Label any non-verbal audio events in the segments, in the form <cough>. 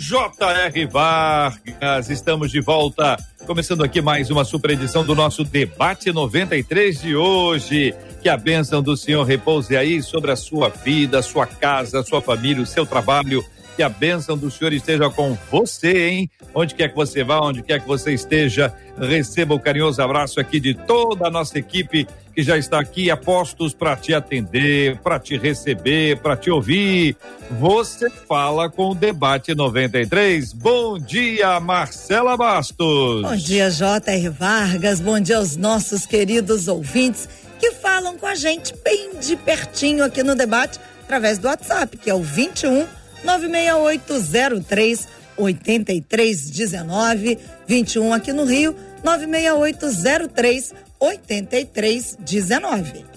J.R. Vargas. Estamos de volta. Começando aqui mais uma super edição do nosso Debate 93 de hoje. Que a bênção do Senhor repouse aí sobre a sua vida, sua casa, sua família, o seu trabalho. Que a bênção do Senhor esteja com você, hein? Onde quer que você vá, onde quer que você esteja, receba o carinhoso abraço aqui de toda a nossa equipe que já está aqui a postos para te atender, para te receber, para te ouvir. Você fala com o Debate 93. Bom dia, Marcela Bastos. Bom dia, J.R. Vargas. Bom dia aos nossos queridos ouvintes que falam com a gente bem de pertinho aqui no debate através do WhatsApp, que é o 21 96803 8319 21 aqui no Rio 96803 8319.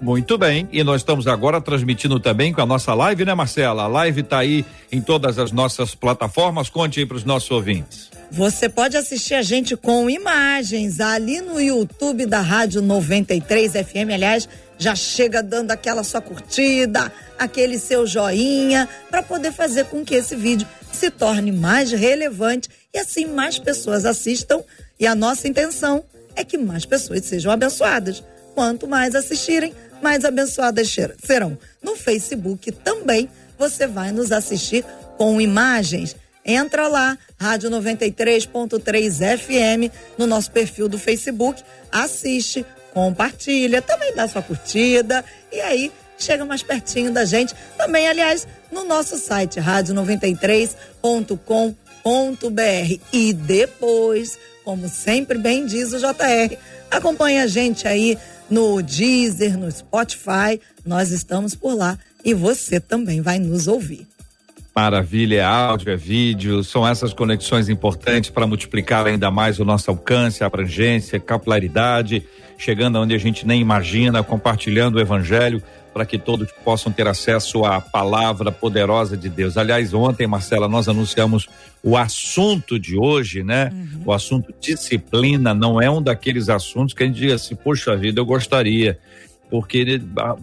Muito bem, e nós estamos agora transmitindo também com a nossa live, né, Marcela? A live está aí em todas as nossas plataformas. Conte aí para os nossos ouvintes. Você pode assistir a gente com imagens ali no YouTube da Rádio 93 FM. Aliás, já chega dando aquela sua curtida, aquele seu joinha, para poder fazer com que esse vídeo se torne mais relevante e assim mais pessoas assistam. E a nossa intenção é que mais pessoas sejam abençoadas. Quanto mais assistirem, mais abençoadas serão. No Facebook também você vai nos assistir com imagens. Entra lá, Rádio 93.3 FM, no nosso perfil do Facebook, assiste, compartilha, também dá sua curtida e aí chega mais pertinho da gente. Também, aliás, no nosso site rádio93.com.br. E depois, como sempre bem diz o JR, acompanha a gente aí no Deezer, no Spotify. Nós estamos por lá e você também vai nos ouvir. Maravilha, é áudio, é vídeo, são essas conexões importantes para multiplicar ainda mais o nosso alcance, abrangência, capilaridade, chegando onde a gente nem imagina, compartilhando o evangelho para que todos possam ter acesso à palavra poderosa de Deus. Aliás, ontem, Marcela, nós anunciamos o assunto de hoje, né? Uhum. O assunto disciplina não é um daqueles assuntos que a gente diz assim, poxa vida, eu gostaria porque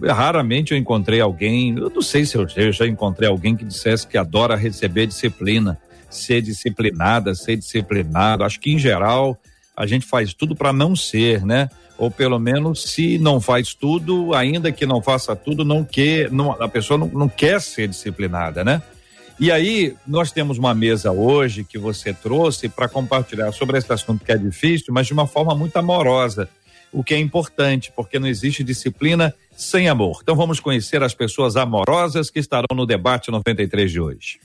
raramente eu encontrei alguém, eu não sei se eu, já encontrei alguém que dissesse que adora receber disciplina, ser disciplinada, ser disciplinado. Acho que em geral a gente faz tudo para não ser, né? Ou pelo menos se não faz tudo, ainda que não faça tudo, não quer, não, a pessoa não, não quer ser disciplinada, né? E aí, nós temos uma mesa hoje que você trouxe para compartilhar sobre esse assunto que é difícil, mas de uma forma muito amorosa o que é importante, porque não existe disciplina sem amor. Então vamos conhecer as pessoas amorosas que estarão no debate 93 de hoje.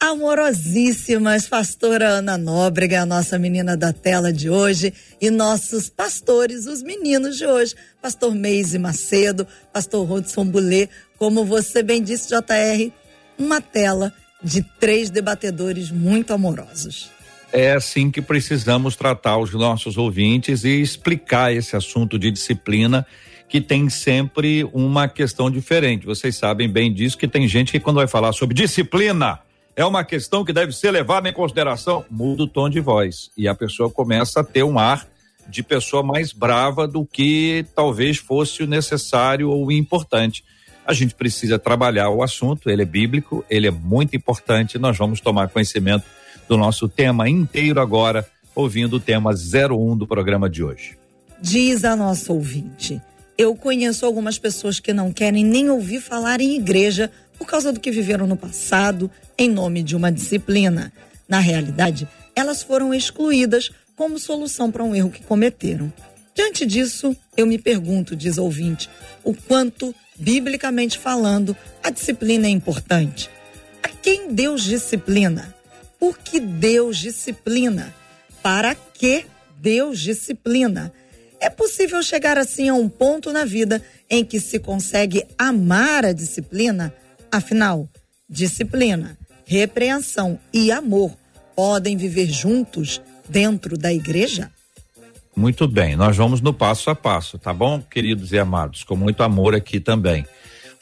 Amorosíssimas, pastora Ana Nóbrega, a nossa menina da tela de hoje, e nossos pastores, os meninos de hoje, pastor Meise Macedo, pastor Rodson Boulet, como você bem disse, JR, uma tela de três debatedores muito amorosos é assim que precisamos tratar os nossos ouvintes e explicar esse assunto de disciplina que tem sempre uma questão diferente. Vocês sabem bem disso que tem gente que quando vai falar sobre disciplina é uma questão que deve ser levada em consideração, muda o tom de voz e a pessoa começa a ter um ar de pessoa mais brava do que talvez fosse o necessário ou o importante. A gente precisa trabalhar o assunto, ele é bíblico, ele é muito importante, nós vamos tomar conhecimento do nosso tema inteiro agora, ouvindo o tema 01 do programa de hoje. Diz a nossa ouvinte: Eu conheço algumas pessoas que não querem nem ouvir falar em igreja por causa do que viveram no passado em nome de uma disciplina. Na realidade, elas foram excluídas como solução para um erro que cometeram. Diante disso, eu me pergunto, diz ouvinte, o quanto, biblicamente falando, a disciplina é importante. A quem Deus disciplina? Por que Deus disciplina? Para que Deus disciplina? É possível chegar assim a um ponto na vida em que se consegue amar a disciplina? Afinal, disciplina repreensão e amor podem viver juntos dentro da igreja? Muito bem, nós vamos no passo a passo, tá bom, queridos e amados? Com muito amor aqui também.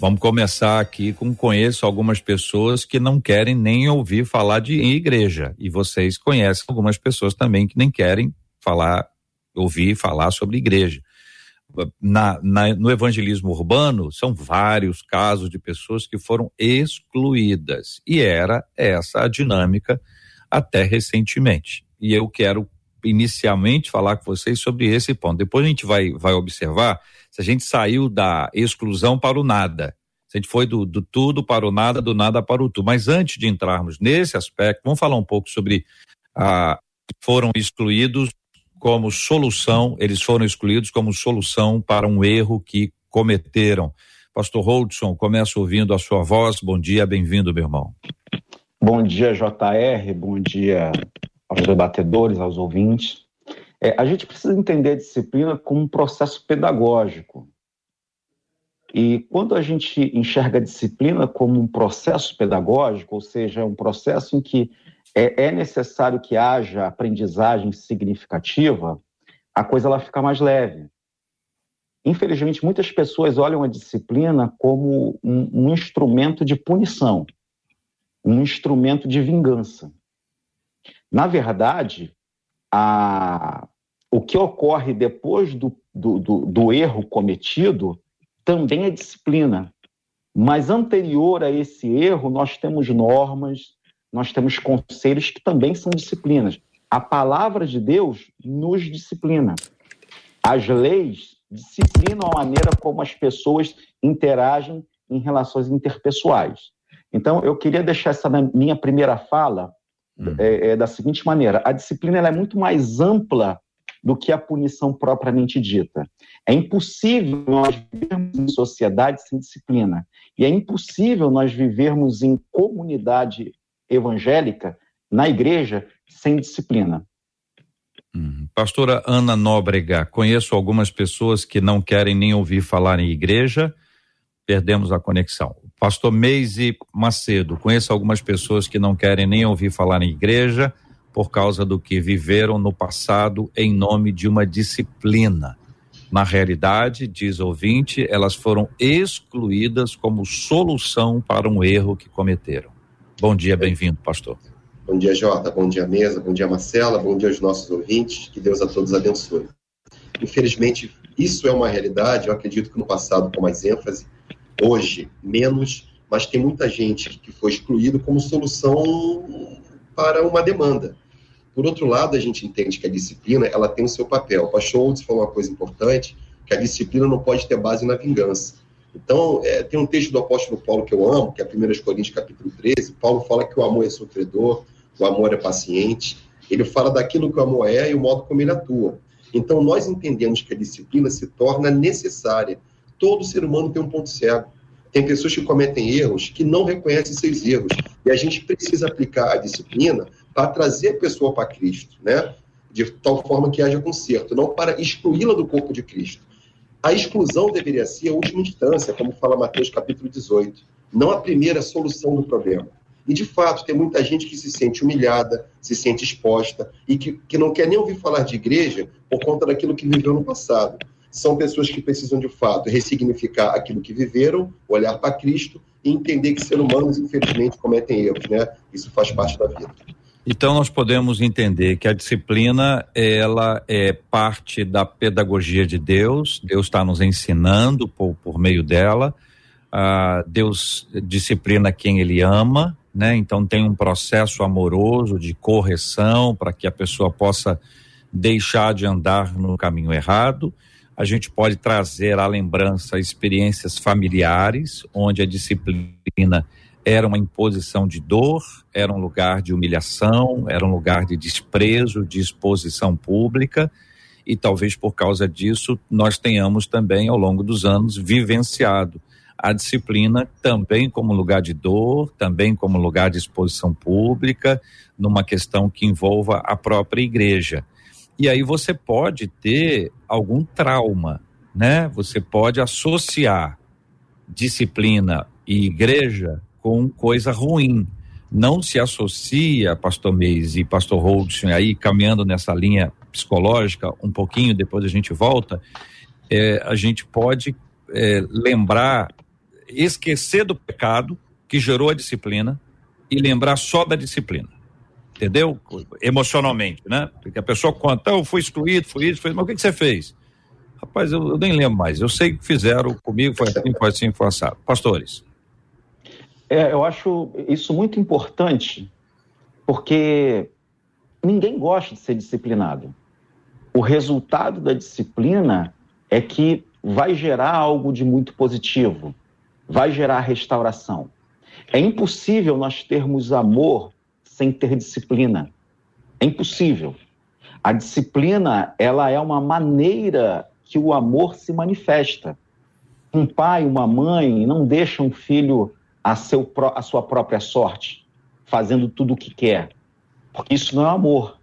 Vamos começar aqui com conheço algumas pessoas que não querem nem ouvir falar de igreja. E vocês conhecem algumas pessoas também que nem querem falar, ouvir falar sobre igreja. Na, na, no evangelismo urbano, são vários casos de pessoas que foram excluídas. E era essa a dinâmica até recentemente. E eu quero inicialmente falar com vocês sobre esse ponto. Depois a gente vai, vai observar se a gente saiu da exclusão para o nada. Se a gente foi do, do tudo para o nada, do nada para o tudo. Mas antes de entrarmos nesse aspecto, vamos falar um pouco sobre ah, foram excluídos como solução, eles foram excluídos como solução para um erro que cometeram. Pastor Holdson, começo ouvindo a sua voz. Bom dia, bem-vindo, meu irmão. Bom dia, JR. Bom dia aos debatedores, aos ouvintes. É, a gente precisa entender a disciplina como um processo pedagógico. E quando a gente enxerga a disciplina como um processo pedagógico, ou seja, um processo em que é, é necessário que haja aprendizagem significativa, a coisa ela fica mais leve. Infelizmente, muitas pessoas olham a disciplina como um, um instrumento de punição, um instrumento de vingança. Na verdade, a, o que ocorre depois do, do, do, do erro cometido também é disciplina. Mas anterior a esse erro, nós temos normas, nós temos conselhos que também são disciplinas. A palavra de Deus nos disciplina. As leis disciplinam a maneira como as pessoas interagem em relações interpessoais. Então, eu queria deixar essa minha primeira fala hum. é, é, da seguinte maneira: a disciplina é muito mais ampla do que a punição propriamente dita. É impossível nós vivermos em sociedade sem disciplina. E é impossível nós vivermos em comunidade evangélica, na igreja, sem disciplina. Hum. Pastora Ana Nóbrega, conheço algumas pessoas que não querem nem ouvir falar em igreja, perdemos a conexão. Pastor Meise Macedo, conheço algumas pessoas que não querem nem ouvir falar em igreja por causa do que viveram no passado em nome de uma disciplina. Na realidade, diz ouvinte, elas foram excluídas como solução para um erro que cometeram. Bom dia, bem-vindo, pastor. Bom dia, Jota. Bom dia, mesa. Bom dia, Marcela. Bom dia aos nossos ouvintes. Que Deus a todos abençoe. Infelizmente, isso é uma realidade. Eu acredito que no passado, com mais ênfase, hoje, menos, mas tem muita gente que foi excluído como solução para uma demanda. Por outro lado, a gente entende que a disciplina ela tem o seu papel. O Olds falou uma coisa importante, que a disciplina não pode ter base na vingança. Então, é, tem um texto do apóstolo Paulo que eu amo, que é 1 Coríntios capítulo 13. Paulo fala que o amor é sofredor, o amor é paciente. Ele fala daquilo que o amor é e o modo como ele atua. Então, nós entendemos que a disciplina se torna necessária. Todo ser humano tem um ponto cego. Tem pessoas que cometem erros que não reconhecem seus erros. E a gente precisa aplicar a disciplina para trazer a pessoa para Cristo, né? De tal forma que haja conserto, não para excluí-la do corpo de Cristo. A exclusão deveria ser a última instância, como fala Mateus capítulo 18, não a primeira solução do problema. E, de fato, tem muita gente que se sente humilhada, se sente exposta e que, que não quer nem ouvir falar de igreja por conta daquilo que viveu no passado. São pessoas que precisam, de fato, ressignificar aquilo que viveram, olhar para Cristo e entender que seres humanos, infelizmente, cometem erros, né? Isso faz parte da vida. Então nós podemos entender que a disciplina ela é parte da pedagogia de Deus. Deus está nos ensinando por, por meio dela. Ah, Deus disciplina quem Ele ama, né? Então tem um processo amoroso de correção para que a pessoa possa deixar de andar no caminho errado. A gente pode trazer à lembrança experiências familiares onde a disciplina era uma imposição de dor, era um lugar de humilhação, era um lugar de desprezo, de exposição pública, e talvez por causa disso nós tenhamos também, ao longo dos anos, vivenciado a disciplina também como lugar de dor, também como lugar de exposição pública, numa questão que envolva a própria igreja. E aí você pode ter algum trauma, né? Você pode associar disciplina e igreja com coisa ruim. não se associa, pastor Meis e pastor Holdson, aí caminhando nessa linha psicológica um pouquinho, depois a gente volta, é, a gente pode é, lembrar, esquecer do pecado que gerou a disciplina e lembrar só da disciplina. Entendeu? Emocionalmente, né? Porque a pessoa conta, eu fui excluído, fui isso, fui... mas o que, que você fez? Rapaz, eu, eu, nem lembro mais. Eu sei que fizeram comigo, foi assim, foi assim, foi assado. Pastores. É, eu acho isso muito importante, porque ninguém gosta de ser disciplinado. O resultado da disciplina é que vai gerar algo de muito positivo, vai gerar restauração. É impossível nós termos amor sem ter disciplina. É impossível. A disciplina, ela é uma maneira que o amor se manifesta. Um pai, uma mãe não deixa um filho a, seu, a sua própria sorte, fazendo tudo o que quer, porque isso não é amor.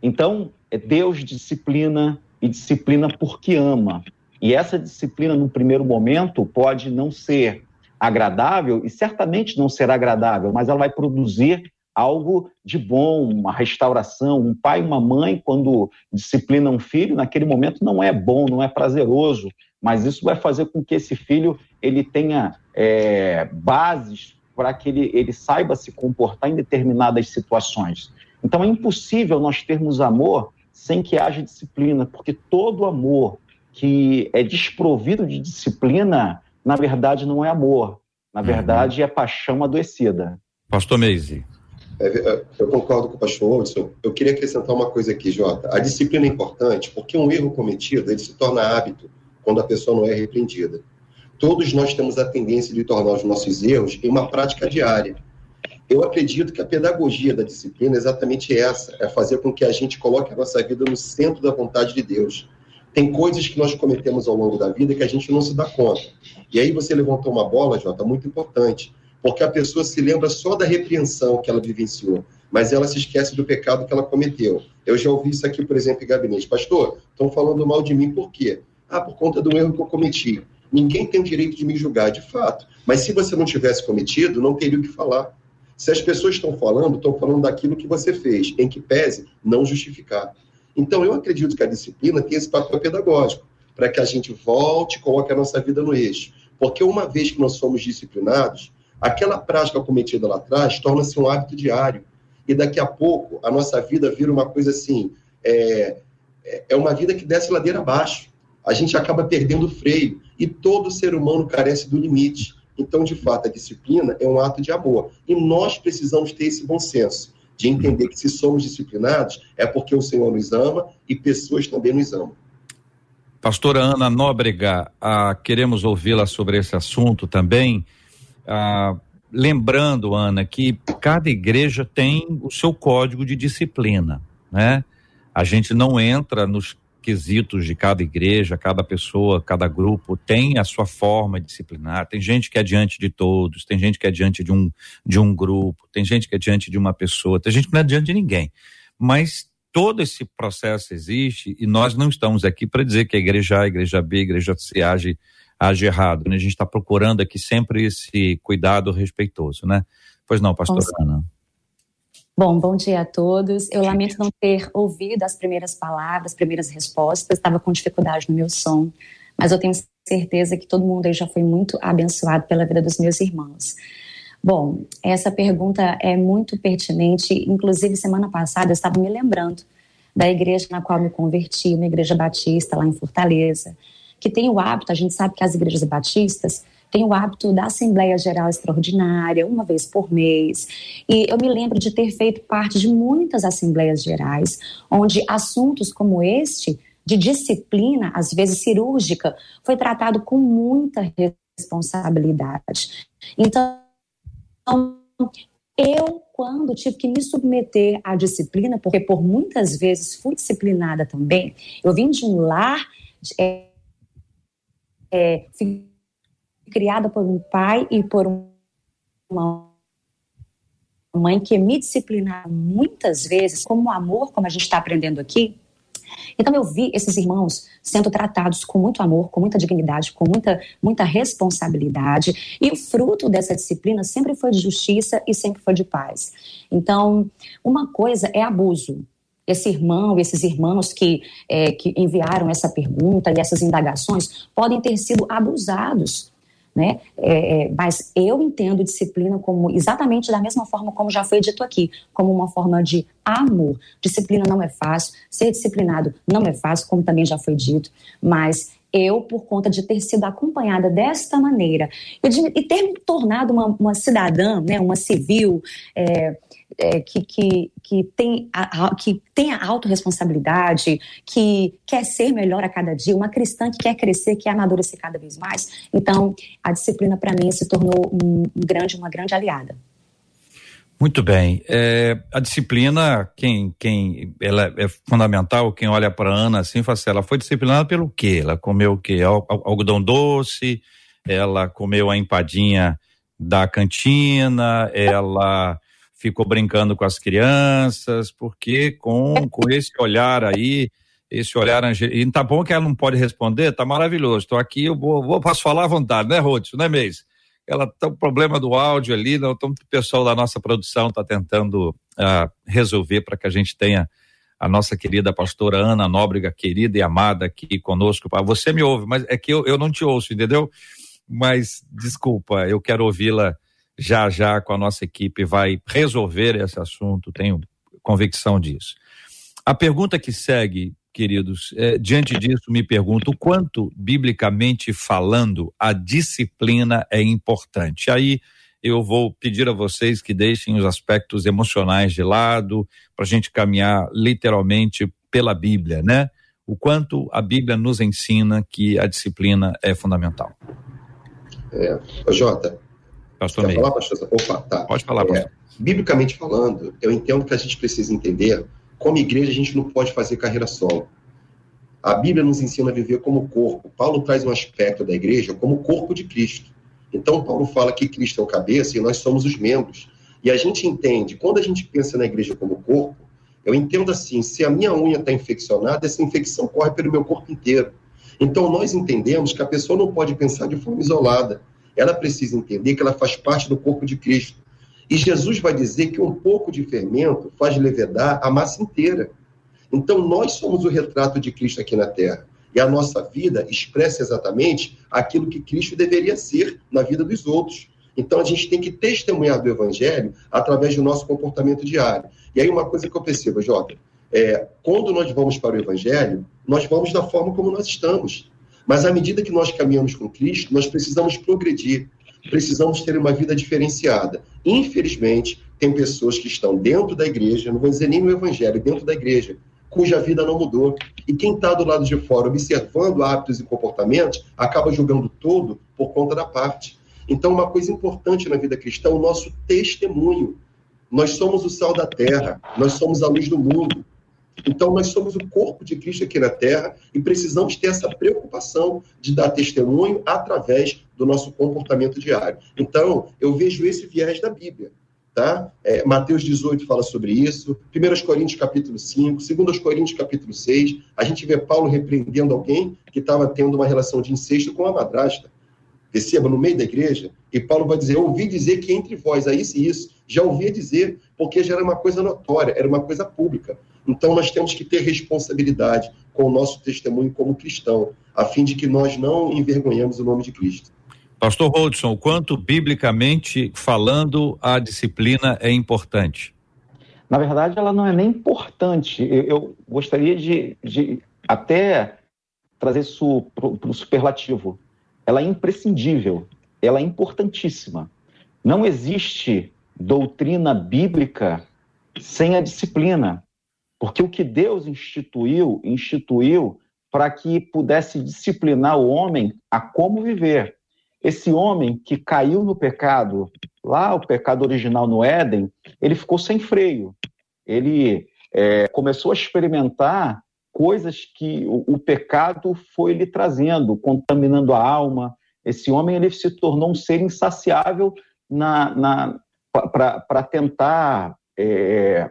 Então, é Deus disciplina e disciplina porque ama. E essa disciplina, no primeiro momento, pode não ser agradável e certamente não será agradável, mas ela vai produzir algo de bom, uma restauração. Um pai e uma mãe, quando disciplina um filho, naquele momento não é bom, não é prazeroso, mas isso vai fazer com que esse filho ele tenha é, bases para que ele, ele saiba se comportar em determinadas situações. Então é impossível nós termos amor sem que haja disciplina, porque todo amor que é desprovido de disciplina, na verdade não é amor, na uhum. verdade é paixão adoecida. Pastor Meise. É, é, eu concordo com o pastor Hudson. Eu queria acrescentar uma coisa aqui, Jota. A disciplina é importante porque um erro cometido ele se torna hábito quando a pessoa não é repreendida. Todos nós temos a tendência de tornar os nossos erros em uma prática diária. Eu acredito que a pedagogia da disciplina é exatamente essa: é fazer com que a gente coloque a nossa vida no centro da vontade de Deus. Tem coisas que nós cometemos ao longo da vida que a gente não se dá conta. E aí você levantou uma bola, Jota, muito importante porque a pessoa se lembra só da repreensão que ela vivenciou, mas ela se esquece do pecado que ela cometeu. Eu já ouvi isso aqui, por exemplo, em gabinete. Pastor, estão falando mal de mim por quê? Ah, por conta do erro que eu cometi. Ninguém tem o direito de me julgar, de fato. Mas se você não tivesse cometido, não teria o que falar. Se as pessoas estão falando, estão falando daquilo que você fez, em que pese não justificar. Então, eu acredito que a disciplina tem esse papel pedagógico, para que a gente volte e coloque a nossa vida no eixo. Porque uma vez que nós somos disciplinados, Aquela prática cometida lá atrás torna-se um hábito diário. E daqui a pouco a nossa vida vira uma coisa assim: é, é, é uma vida que desce ladeira abaixo. A gente acaba perdendo o freio. E todo ser humano carece do limite. Então, de fato, a disciplina é um ato de amor. E nós precisamos ter esse bom senso de entender que se somos disciplinados é porque o Senhor nos ama e pessoas também nos amam. Pastora Ana Nóbrega, ah, queremos ouvi-la sobre esse assunto também. Ah, lembrando, Ana, que cada igreja tem o seu código de disciplina, né? A gente não entra nos quesitos de cada igreja, cada pessoa, cada grupo tem a sua forma disciplinar. Tem gente que é diante de todos, tem gente que é diante de um, de um grupo, tem gente que é diante de uma pessoa, tem gente que não é diante de ninguém. Mas todo esse processo existe e nós não estamos aqui para dizer que a igreja A, a igreja B, a igreja C age age errado. Né? A gente está procurando aqui sempre esse cuidado respeitoso, né? Pois não, pastor Ana. Bom, bom dia a todos. Eu lamento não ter ouvido as primeiras palavras, as primeiras respostas, estava com dificuldade no meu som, mas eu tenho certeza que todo mundo aí já foi muito abençoado pela vida dos meus irmãos. Bom, essa pergunta é muito pertinente, inclusive semana passada eu estava me lembrando da igreja na qual me converti, uma igreja batista lá em Fortaleza que tem o hábito, a gente sabe que as igrejas batistas têm o hábito da Assembleia Geral Extraordinária, uma vez por mês. E eu me lembro de ter feito parte de muitas Assembleias Gerais, onde assuntos como este, de disciplina, às vezes cirúrgica, foi tratado com muita responsabilidade. Então, eu, quando tive que me submeter à disciplina, porque por muitas vezes fui disciplinada também, eu vim de um lar. É, é, criada por um pai e por uma mãe que me disciplinaram muitas vezes, como amor, como a gente está aprendendo aqui, Então eu vi esses irmãos sendo tratados com muito amor, com muita dignidade, com muita, muita responsabilidade, e o fruto dessa disciplina sempre foi de justiça e sempre foi de paz. Então, uma coisa é abuso, esse irmão, esses irmãos que, é, que enviaram essa pergunta e essas indagações podem ter sido abusados né? É, é, mas eu entendo disciplina como exatamente da mesma forma como já foi dito aqui, como uma forma de amor. Disciplina não é fácil, ser disciplinado não é fácil, como também já foi dito, mas eu, por conta de ter sido acompanhada desta maneira e, de, e ter me tornado uma, uma cidadã, né, uma civil, é, é, que, que, que, tem a, que tem a autorresponsabilidade, que quer ser melhor a cada dia, uma cristã que quer crescer, que quer amadurecer cada vez mais. Então, a disciplina, para mim, se tornou um, grande, uma grande aliada. Muito bem. É, a disciplina, quem, quem, ela é fundamental. Quem olha para Ana assim, fala assim, ela foi disciplinada pelo quê? Ela comeu o quê? Algodão doce, ela comeu a empadinha da cantina, ela ficou brincando com as crianças, porque com, com esse olhar aí, esse olhar e tá bom que ela não pode responder, tá maravilhoso. Estou aqui, eu vou, vou, posso falar à vontade, né, Rodson, né, Meis? Ela tá o problema do áudio ali, não, então, o pessoal da nossa produção está tentando uh, resolver para que a gente tenha a nossa querida pastora Ana Nóbrega, querida e amada aqui conosco. Você me ouve, mas é que eu, eu não te ouço, entendeu? Mas desculpa, eu quero ouvi-la já já com a nossa equipe vai resolver esse assunto, tenho convicção disso. A pergunta que segue, queridos, é, diante disso me pergunto o quanto, biblicamente falando, a disciplina é importante. Aí eu vou pedir a vocês que deixem os aspectos emocionais de lado, para a gente caminhar literalmente pela Bíblia, né? O quanto a Bíblia nos ensina que a disciplina é fundamental. É, Jota, Pastor Quer falar, pastor? Opa, tá. Pode falar, é, pastor. biblicamente falando, eu entendo que a gente precisa entender como igreja a gente não pode fazer carreira solo. A Bíblia nos ensina a viver como corpo. Paulo traz um aspecto da igreja como corpo de Cristo. Então, Paulo fala que Cristo é o cabeça e nós somos os membros. E a gente entende, quando a gente pensa na igreja como corpo, eu entendo assim: se a minha unha está infeccionada, essa infecção corre pelo meu corpo inteiro. Então, nós entendemos que a pessoa não pode pensar de forma isolada ela precisa entender que ela faz parte do corpo de Cristo. E Jesus vai dizer que um pouco de fermento faz levedar a massa inteira. Então, nós somos o retrato de Cristo aqui na Terra. E a nossa vida expressa exatamente aquilo que Cristo deveria ser na vida dos outros. Então, a gente tem que testemunhar do Evangelho através do nosso comportamento diário. E aí, uma coisa que eu percebo, Jota, é, quando nós vamos para o Evangelho, nós vamos da forma como nós estamos. Mas à medida que nós caminhamos com Cristo, nós precisamos progredir, precisamos ter uma vida diferenciada. Infelizmente, tem pessoas que estão dentro da igreja, não vou dizer nem no evangelho, dentro da igreja, cuja vida não mudou. E quem está do lado de fora, observando hábitos e comportamentos, acaba julgando todo por conta da parte. Então, uma coisa importante na vida cristã é o nosso testemunho. Nós somos o sal da terra, nós somos a luz do mundo. Então, nós somos o corpo de Cristo aqui na Terra e precisamos ter essa preocupação de dar testemunho através do nosso comportamento diário. Então, eu vejo esse viés da Bíblia. Tá? É, Mateus 18 fala sobre isso, 1 Coríntios capítulo 5, 2 Coríntios capítulo 6, a gente vê Paulo repreendendo alguém que estava tendo uma relação de incesto com a madrasta. Perceba, no meio da igreja, e Paulo vai dizer, eu ouvi dizer que entre vós há isso e isso, já ouvia dizer, porque já era uma coisa notória, era uma coisa pública. Então, nós temos que ter responsabilidade com o nosso testemunho como cristão, a fim de que nós não envergonhemos o nome de Cristo. Pastor Rodson, o quanto biblicamente falando a disciplina é importante? Na verdade, ela não é nem importante. Eu, eu gostaria de, de, até trazer isso para o superlativo. Ela é imprescindível, ela é importantíssima. Não existe doutrina bíblica sem a disciplina. Porque o que Deus instituiu, instituiu para que pudesse disciplinar o homem a como viver. Esse homem que caiu no pecado, lá o pecado original no Éden, ele ficou sem freio. Ele é, começou a experimentar coisas que o, o, pecado foi lhe trazendo, contaminando a alma. Esse homem ele se tornou um ser insaciável na, na para tentar é,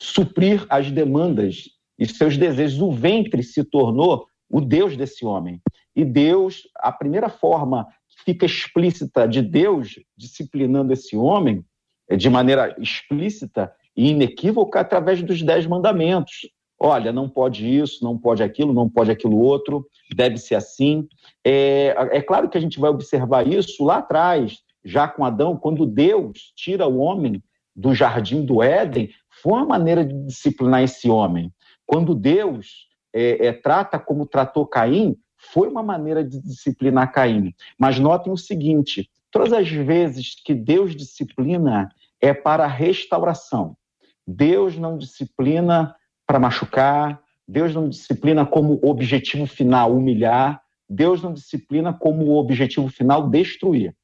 suprir as demandas e seus desejos. O ventre se tornou o Deus desse homem. E Deus, a primeira forma que fica explícita de Deus disciplinando esse homem, é de maneira explícita e inequívoca, através dos dez mandamentos. Olha, não pode isso, não pode aquilo, não pode aquilo outro, deve ser assim. É, é claro que a gente vai observar isso lá atrás, já com Adão, quando Deus tira o homem do jardim do Éden, foi uma maneira de disciplinar esse homem. Quando Deus é, é, trata como tratou Caim, foi uma maneira de disciplinar Caim. Mas notem o seguinte: todas as vezes que Deus disciplina é para restauração. Deus não disciplina para machucar, Deus não disciplina como objetivo final humilhar, Deus não disciplina como objetivo final destruir.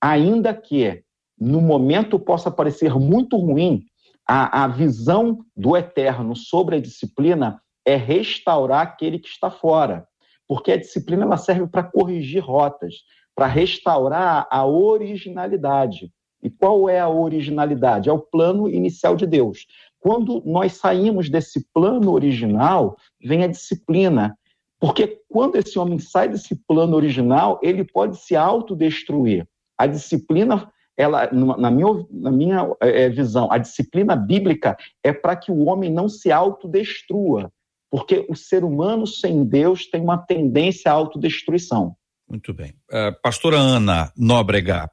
Ainda que no momento possa parecer muito ruim, a, a visão do eterno sobre a disciplina é restaurar aquele que está fora. Porque a disciplina ela serve para corrigir rotas, para restaurar a originalidade. E qual é a originalidade? É o plano inicial de Deus. Quando nós saímos desse plano original, vem a disciplina. Porque quando esse homem sai desse plano original, ele pode se autodestruir. A disciplina, ela, na minha, na minha é, visão, a disciplina bíblica é para que o homem não se autodestrua. Porque o ser humano sem Deus tem uma tendência à autodestruição. Muito bem. Uh, pastora Ana Nóbrega,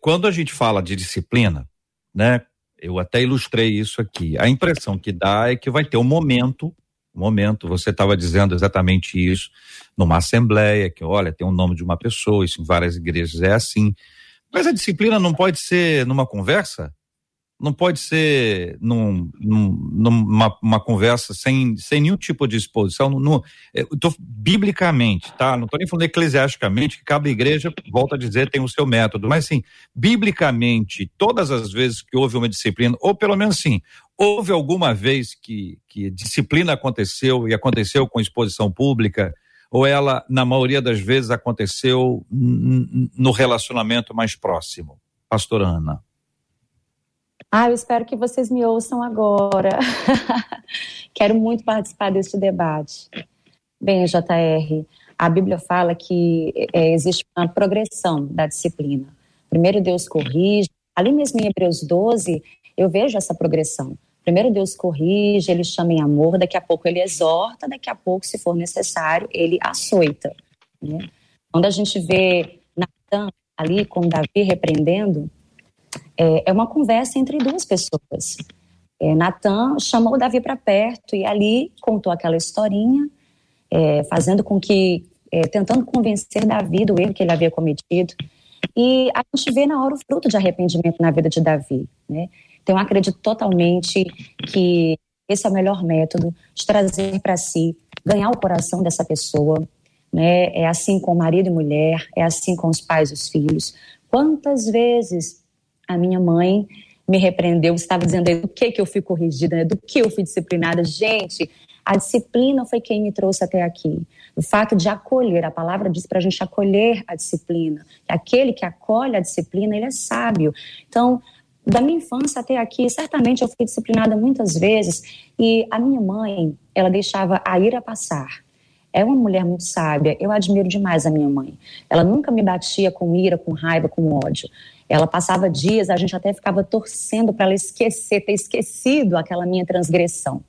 quando a gente fala de disciplina, né, eu até ilustrei isso aqui. A impressão que dá é que vai ter um momento, um momento, você estava dizendo exatamente isso, numa assembleia, que olha, tem o nome de uma pessoa, isso em várias igrejas é assim. Mas a disciplina não pode ser numa conversa? Não pode ser num, num, numa uma conversa sem, sem nenhum tipo de exposição. No, é, tô, biblicamente, tá? Não estou nem falando eclesiasticamente, que cada igreja, volta a dizer, tem o seu método. Mas, assim, biblicamente, todas as vezes que houve uma disciplina, ou pelo menos assim, houve alguma vez que, que disciplina aconteceu e aconteceu com exposição pública, ou ela, na maioria das vezes, aconteceu no relacionamento mais próximo? Pastor Ana. Ah, eu espero que vocês me ouçam agora. <laughs> Quero muito participar deste debate. Bem, JR, a Bíblia fala que é, existe uma progressão da disciplina. Primeiro Deus corrige. Ali mesmo em Hebreus 12, eu vejo essa progressão. Primeiro Deus corrige, ele chama em amor, daqui a pouco ele exorta, daqui a pouco, se for necessário, ele açoita. Né? Quando a gente vê Natan ali com Davi repreendendo, é, é uma conversa entre duas pessoas. É, Natan chamou Davi para perto e ali contou aquela historinha, é, fazendo com que, é, tentando convencer Davi do erro que ele havia cometido. E a gente vê na hora o fruto de arrependimento na vida de Davi. Né? Então, eu acredito totalmente que esse é o melhor método de trazer para si, ganhar o coração dessa pessoa. Né? É assim com marido e mulher, é assim com os pais e os filhos. Quantas vezes a minha mãe me repreendeu, estava dizendo do que, que eu fui corrigida, né? do que eu fui disciplinada. Gente, a disciplina foi quem me trouxe até aqui. O fato de acolher, a palavra diz para a gente acolher a disciplina. Aquele que acolhe a disciplina, ele é sábio. Então, da minha infância até aqui, certamente eu fui disciplinada muitas vezes e a minha mãe, ela deixava a ira passar. É uma mulher muito sábia, eu admiro demais a minha mãe. Ela nunca me batia com ira, com raiva, com ódio. Ela passava dias, a gente até ficava torcendo para ela esquecer, ter esquecido aquela minha transgressão.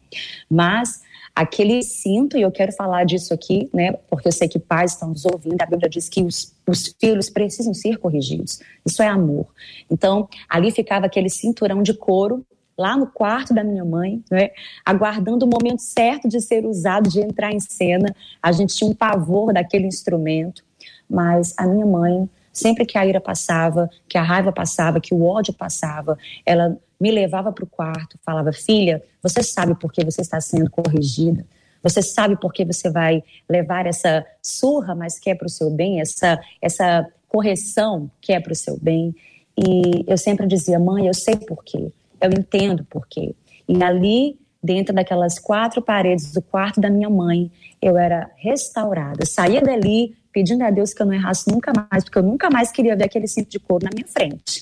Mas aquele cinto, e eu quero falar disso aqui, né, porque eu sei que pais estão nos ouvindo, a Bíblia diz que os, os filhos precisam ser corrigidos. Isso é amor. Então, ali ficava aquele cinturão de couro lá no quarto da minha mãe, né, aguardando o momento certo de ser usado, de entrar em cena. A gente tinha um pavor daquele instrumento, mas a minha mãe Sempre que a ira passava, que a raiva passava, que o ódio passava, ela me levava para o quarto, falava: Filha, você sabe por que você está sendo corrigida? Você sabe por que você vai levar essa surra, mas que é para o seu bem, essa, essa correção que é para o seu bem? E eu sempre dizia: Mãe, eu sei por quê, eu entendo por quê. E ali dentro daquelas quatro paredes do quarto da minha mãe, eu era restaurada. Saía dali pedindo a Deus que eu não errasse nunca mais, porque eu nunca mais queria ver aquele cinto de couro na minha frente.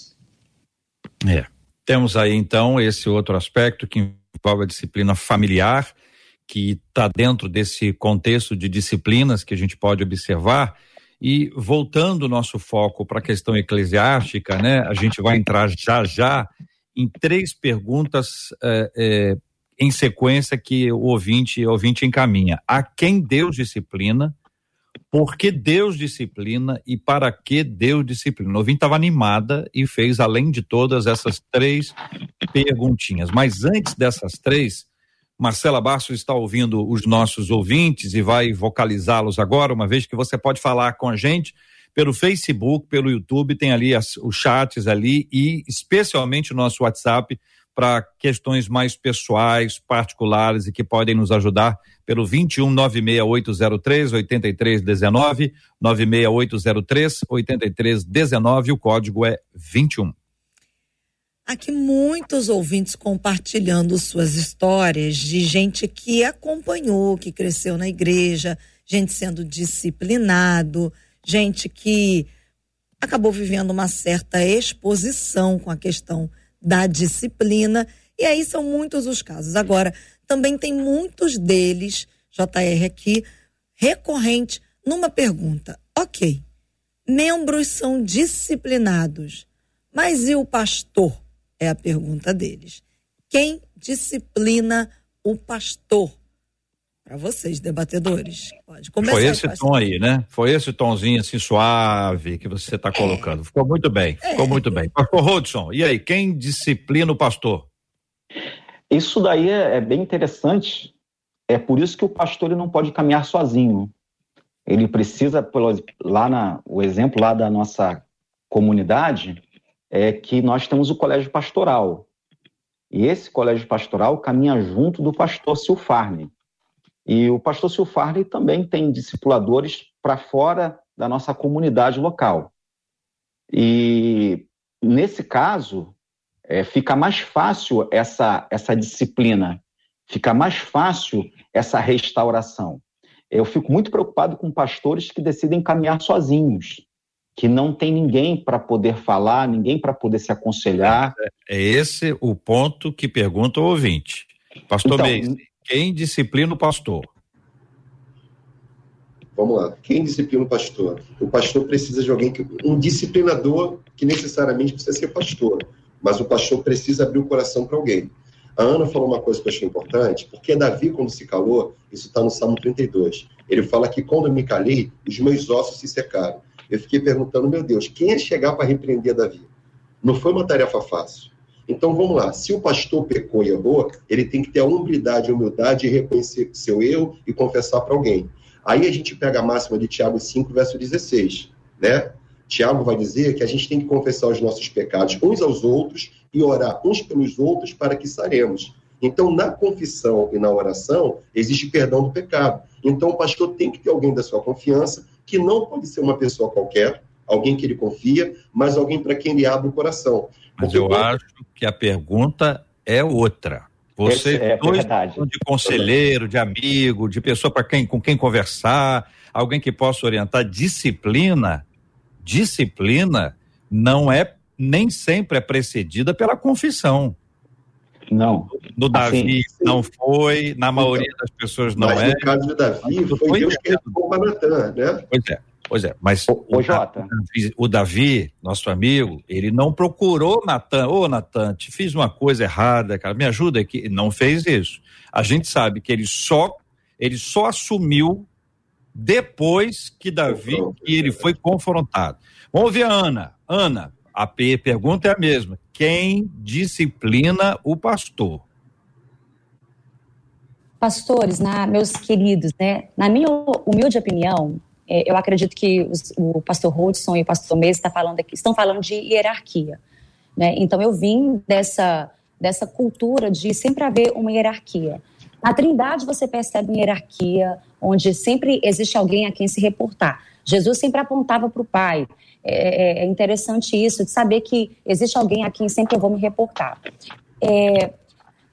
É. Temos aí então esse outro aspecto que envolve a disciplina familiar, que está dentro desse contexto de disciplinas que a gente pode observar. E voltando o nosso foco para a questão eclesiástica, né, a gente vai entrar já já em três perguntas é, é, em sequência que o ouvinte, o ouvinte encaminha. A quem Deus disciplina? Por que Deus disciplina e para que Deus disciplina? Ouvinte estava animada e fez, além de todas essas três perguntinhas. Mas antes dessas três, Marcela Bastos está ouvindo os nossos ouvintes e vai vocalizá-los agora, uma vez que você pode falar com a gente pelo Facebook, pelo YouTube, tem ali as, os chats ali e especialmente o nosso WhatsApp para questões mais pessoais, particulares e que podem nos ajudar pelo 21 96803 8319 96803 8319, o código é 21. Aqui muitos ouvintes compartilhando suas histórias de gente que acompanhou, que cresceu na igreja, gente sendo disciplinado, gente que acabou vivendo uma certa exposição com a questão da disciplina. E aí são muitos os casos. Agora, também tem muitos deles, JR aqui, recorrente numa pergunta. Ok, membros são disciplinados, mas e o pastor? É a pergunta deles. Quem disciplina o pastor? Para vocês, debatedores. Pode começar. Foi esse tom aí, né? Foi esse tomzinho assim suave que você está colocando. Ficou muito bem, ficou é. muito bem. Pastor Rodson, e aí, quem disciplina o pastor? Isso daí é, é bem interessante. É por isso que o pastor ele não pode caminhar sozinho. Ele precisa, pelo, lá na, o exemplo lá da nossa comunidade, é que nós temos o colégio pastoral. E esse colégio pastoral caminha junto do pastor Silfarne. E o pastor Silfarley também tem discipuladores para fora da nossa comunidade local. E nesse caso, é, fica mais fácil essa, essa disciplina, fica mais fácil essa restauração. Eu fico muito preocupado com pastores que decidem caminhar sozinhos, que não tem ninguém para poder falar, ninguém para poder se aconselhar. É esse o ponto que pergunta o ouvinte. Pastor então, Meis, quem disciplina o pastor? Vamos lá. Quem disciplina o pastor? O pastor precisa de alguém que. Um disciplinador que necessariamente precisa ser pastor. Mas o pastor precisa abrir o coração para alguém. A Ana falou uma coisa que eu achei importante, porque Davi, quando se calou, isso está no Salmo 32. Ele fala que quando eu me calei, os meus ossos se secaram. Eu fiquei perguntando, meu Deus, quem é chegar para repreender Davi? Não foi uma tarefa fácil. Então vamos lá, se o pastor pecou e errou, ele tem que ter a humildade e humildade de reconhecer seu erro e confessar para alguém. Aí a gente pega a máxima de Tiago 5, verso 16, né? Tiago vai dizer que a gente tem que confessar os nossos pecados uns aos outros e orar uns pelos outros para que saremos. Então, na confissão e na oração, existe perdão do pecado. Então, o pastor tem que ter alguém da sua confiança, que não pode ser uma pessoa qualquer, alguém que ele confia, mas alguém para quem ele abre o coração. Mas eu acho que a pergunta é outra. Você é, é dois de conselheiro, de amigo, de pessoa para quem com quem conversar, alguém que possa orientar. Disciplina, disciplina não é nem sempre é precedida pela confissão. Não. No Davi assim, não foi, na maioria das pessoas não mas é. No caso de Davi, foi, foi Deus que levou para Natan, né? Pois é. Pois é, mas o, o, Jota. o Davi, nosso amigo, ele não procurou Natan. Ô, Natan, te fiz uma coisa errada, cara, me ajuda aqui. Não fez isso. A gente sabe que ele só, ele só assumiu depois que Davi, que ele foi confrontado. Vamos ver a Ana. Ana, a pergunta é a mesma. Quem disciplina o pastor? Pastores, na, meus queridos, né, na minha humilde opinião, é, eu acredito que os, o pastor Hudson e o pastor Mês está falando aqui, estão falando de hierarquia. Né? Então, eu vim dessa, dessa cultura de sempre haver uma hierarquia. Na Trindade, você percebe uma hierarquia, onde sempre existe alguém a quem se reportar. Jesus sempre apontava para o Pai. É, é, é, interessante isso, de saber que existe alguém a quem sempre eu vou me reportar. É,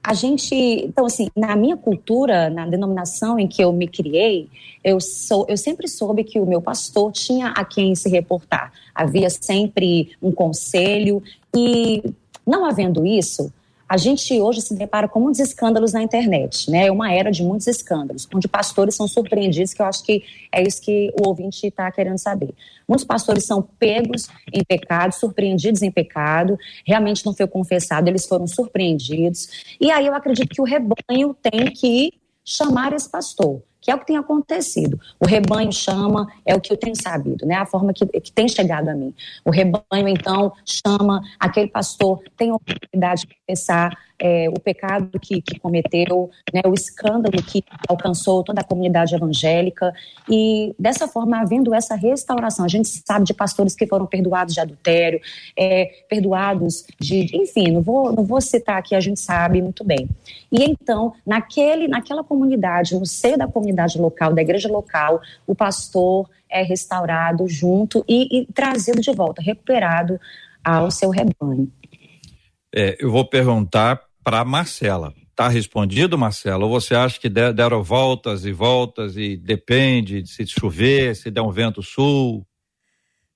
a gente, então assim, na minha cultura, na denominação em que eu me criei, eu sou, eu sempre soube que o meu pastor tinha a quem se reportar. Havia sempre um conselho e não havendo isso, A gente hoje se depara com muitos escândalos na internet, né? É uma era de muitos escândalos, onde pastores são surpreendidos, que eu acho que é isso que o ouvinte está querendo saber. Muitos pastores são pegos em pecado, surpreendidos em pecado, realmente não foi confessado, eles foram surpreendidos. E aí eu acredito que o rebanho tem que chamar esse pastor que é o que tem acontecido. O rebanho chama, é o que eu tenho sabido, né? A forma que, que tem chegado a mim. O rebanho, então, chama, aquele pastor tem oportunidade confessar é, o pecado que, que cometeu, né, o escândalo que alcançou toda a comunidade evangélica. E dessa forma, havendo essa restauração, a gente sabe de pastores que foram perdoados de adultério, é, perdoados de. Enfim, não vou, não vou citar aqui, a gente sabe muito bem. E então, naquele, naquela comunidade, no seio da comunidade local, da igreja local, o pastor é restaurado junto e, e trazido de volta, recuperado ao seu rebanho. É, eu vou perguntar para Marcela. Tá respondido, Marcela? Ou você acha que deram voltas e voltas e depende de se chover, se der um vento sul?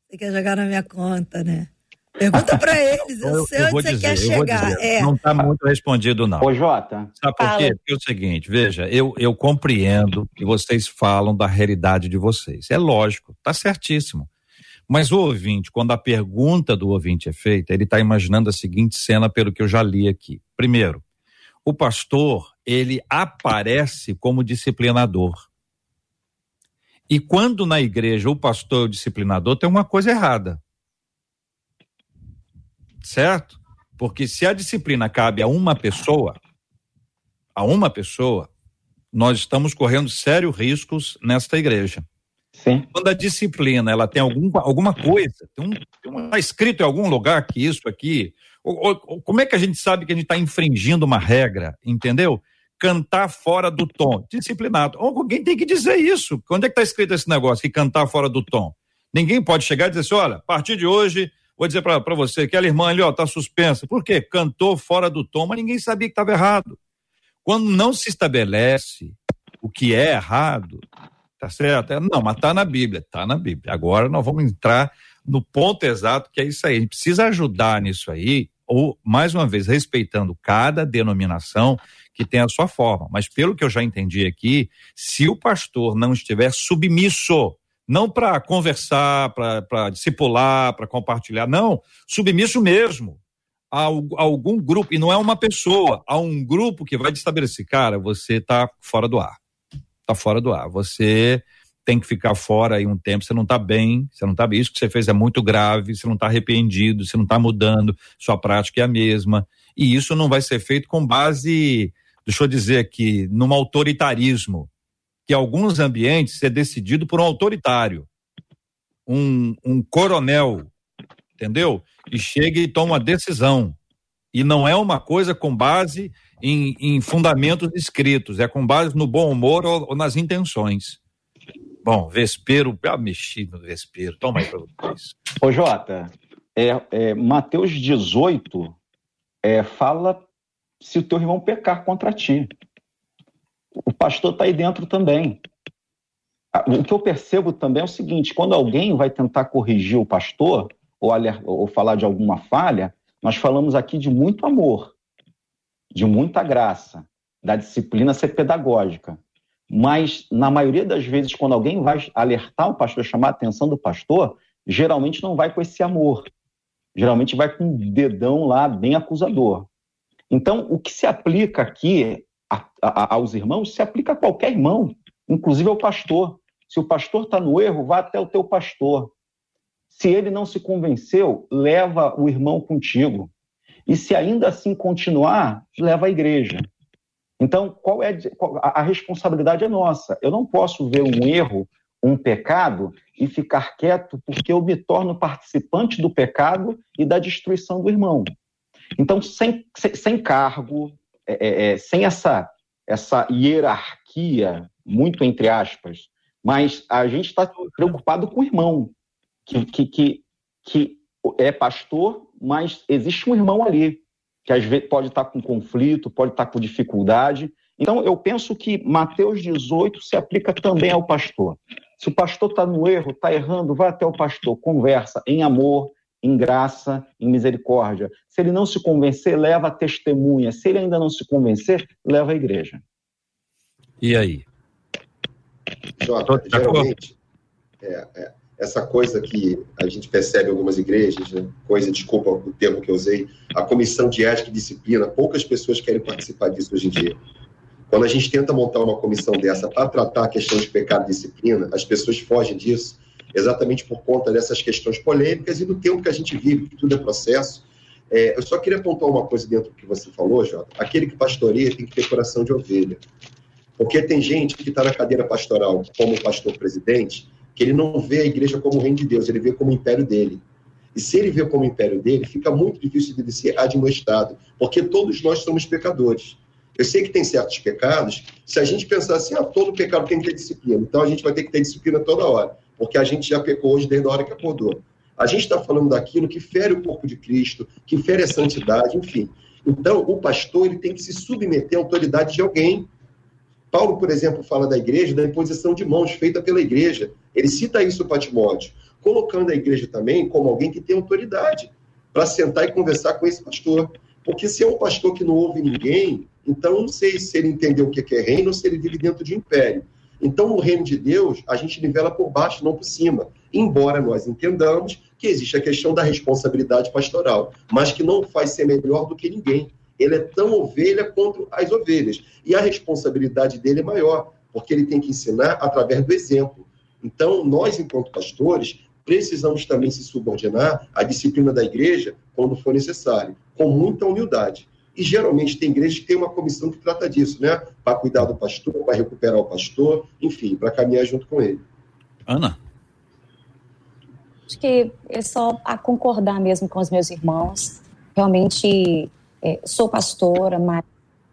Você quer jogar na minha conta, né? Pergunta para <laughs> eles, eu, eu sei eu onde você dizer, quer chegar. É. Não está muito respondido, não. Ô, Jota. Sabe por Fala. quê? Porque é o seguinte, veja, eu, eu compreendo que vocês falam da realidade de vocês. É lógico, tá certíssimo. Mas o ouvinte, quando a pergunta do ouvinte é feita, ele está imaginando a seguinte cena pelo que eu já li aqui. Primeiro, o pastor, ele aparece como disciplinador. E quando na igreja o pastor é o disciplinador, tem uma coisa errada. Certo? Porque se a disciplina cabe a uma pessoa, a uma pessoa, nós estamos correndo sérios riscos nesta igreja. Sim. Quando a disciplina ela tem algum, alguma coisa, tem um, está escrito em algum lugar que isso aqui. Ou, ou, como é que a gente sabe que a gente está infringindo uma regra, entendeu? Cantar fora do tom, disciplinado. Alguém tem que dizer isso. Onde é que está escrito esse negócio, que cantar fora do tom? Ninguém pode chegar e dizer assim: olha, a partir de hoje, vou dizer para você, aquela irmã ali, ó, tá suspensa. Por quê? Cantou fora do tom, mas ninguém sabia que estava errado. Quando não se estabelece o que é errado, Tá certo? É, não, mas tá na Bíblia, tá na Bíblia. Agora nós vamos entrar no ponto exato que é isso aí. A gente precisa ajudar nisso aí, ou, mais uma vez, respeitando cada denominação que tem a sua forma. Mas pelo que eu já entendi aqui, se o pastor não estiver submisso, não para conversar, para discipular, para compartilhar, não, submisso mesmo a, algum grupo, e não é uma pessoa, a um grupo que vai estabelecer, cara, você está fora do ar tá fora do ar. Você tem que ficar fora aí um tempo, você não está bem, você não está bem. Isso que você fez é muito grave, você não está arrependido, você não está mudando, sua prática é a mesma. E isso não vai ser feito com base, deixa eu dizer aqui, num autoritarismo, que alguns ambientes é decidido por um autoritário, um, um coronel, entendeu? E chega e toma uma decisão. E não é uma coisa com base em, em fundamentos escritos, é com base no bom humor ou, ou nas intenções. Bom, Vespero, ah, mexi no Vespero, toma aí para vocês. Ô Jota, é, é, Mateus 18 é, fala se o teu irmão pecar contra ti. O pastor está aí dentro também. O que eu percebo também é o seguinte: quando alguém vai tentar corrigir o pastor ou, ou falar de alguma falha, nós falamos aqui de muito amor de muita graça, da disciplina ser pedagógica. Mas, na maioria das vezes, quando alguém vai alertar o pastor, chamar a atenção do pastor, geralmente não vai com esse amor. Geralmente vai com um dedão lá bem acusador. Então, o que se aplica aqui a, a, aos irmãos, se aplica a qualquer irmão, inclusive ao pastor. Se o pastor está no erro, vá até o teu pastor. Se ele não se convenceu, leva o irmão contigo. E se ainda assim continuar, leva à igreja. Então, qual é a responsabilidade é nossa. Eu não posso ver um erro, um pecado e ficar quieto porque eu me torno participante do pecado e da destruição do irmão. Então, sem, sem, sem cargo, é, é, é sem essa, essa hierarquia, muito entre aspas, mas a gente está preocupado com o irmão, que, que, que, que é pastor mas existe um irmão ali, que às vezes pode estar com conflito, pode estar com dificuldade. Então, eu penso que Mateus 18 se aplica também ao pastor. Se o pastor está no erro, está errando, vai até o pastor, conversa em amor, em graça, em misericórdia. Se ele não se convencer, leva a testemunha. Se ele ainda não se convencer, leva a igreja. E aí? Jota, geralmente, é, é, essa coisa que a gente percebe em algumas igrejas, né, coisa, desculpa o termo que eu usei, a comissão de ética e disciplina, poucas pessoas querem participar disso hoje em dia. Quando a gente tenta montar uma comissão dessa para tratar a questão de pecado e disciplina, as pessoas fogem disso exatamente por conta dessas questões polêmicas e do tempo que a gente vive, que tudo é processo. É, eu só queria apontar uma coisa dentro do que você falou, Jota. Aquele que pastoreia tem que ter coração de ovelha. Porque tem gente que está na cadeira pastoral como pastor presidente, que ele não vê a igreja como o reino de Deus, ele vê como o império dele. E se ele vê como o império dele, fica muito difícil de ser admoestado, porque todos nós somos pecadores. Eu sei que tem certos pecados, se a gente pensar assim, ah, todo pecado tem que ter disciplina, então a gente vai ter que ter disciplina toda hora, porque a gente já pecou hoje desde a hora que acordou. A gente está falando daquilo que fere o corpo de Cristo, que fere a santidade, enfim. Então, o pastor ele tem que se submeter à autoridade de alguém. Paulo, por exemplo, fala da igreja, da imposição de mãos feita pela igreja. Ele cita isso para Timóteo, colocando a igreja também como alguém que tem autoridade para sentar e conversar com esse pastor. Porque se é um pastor que não ouve ninguém, então, não sei se ele entendeu o que é reino ou se ele vive dentro de império. Então, no reino de Deus, a gente nivela por baixo, não por cima. Embora nós entendamos que existe a questão da responsabilidade pastoral, mas que não faz ser melhor do que ninguém. Ele é tão ovelha quanto as ovelhas. E a responsabilidade dele é maior, porque ele tem que ensinar através do exemplo. Então, nós, enquanto pastores, precisamos também se subordinar à disciplina da igreja quando for necessário, com muita humildade. E geralmente tem igrejas que tem uma comissão que trata disso, né? Para cuidar do pastor, para recuperar o pastor, enfim, para caminhar junto com ele. Ana? Acho que é só a concordar mesmo com os meus irmãos. Realmente é, sou pastora, mas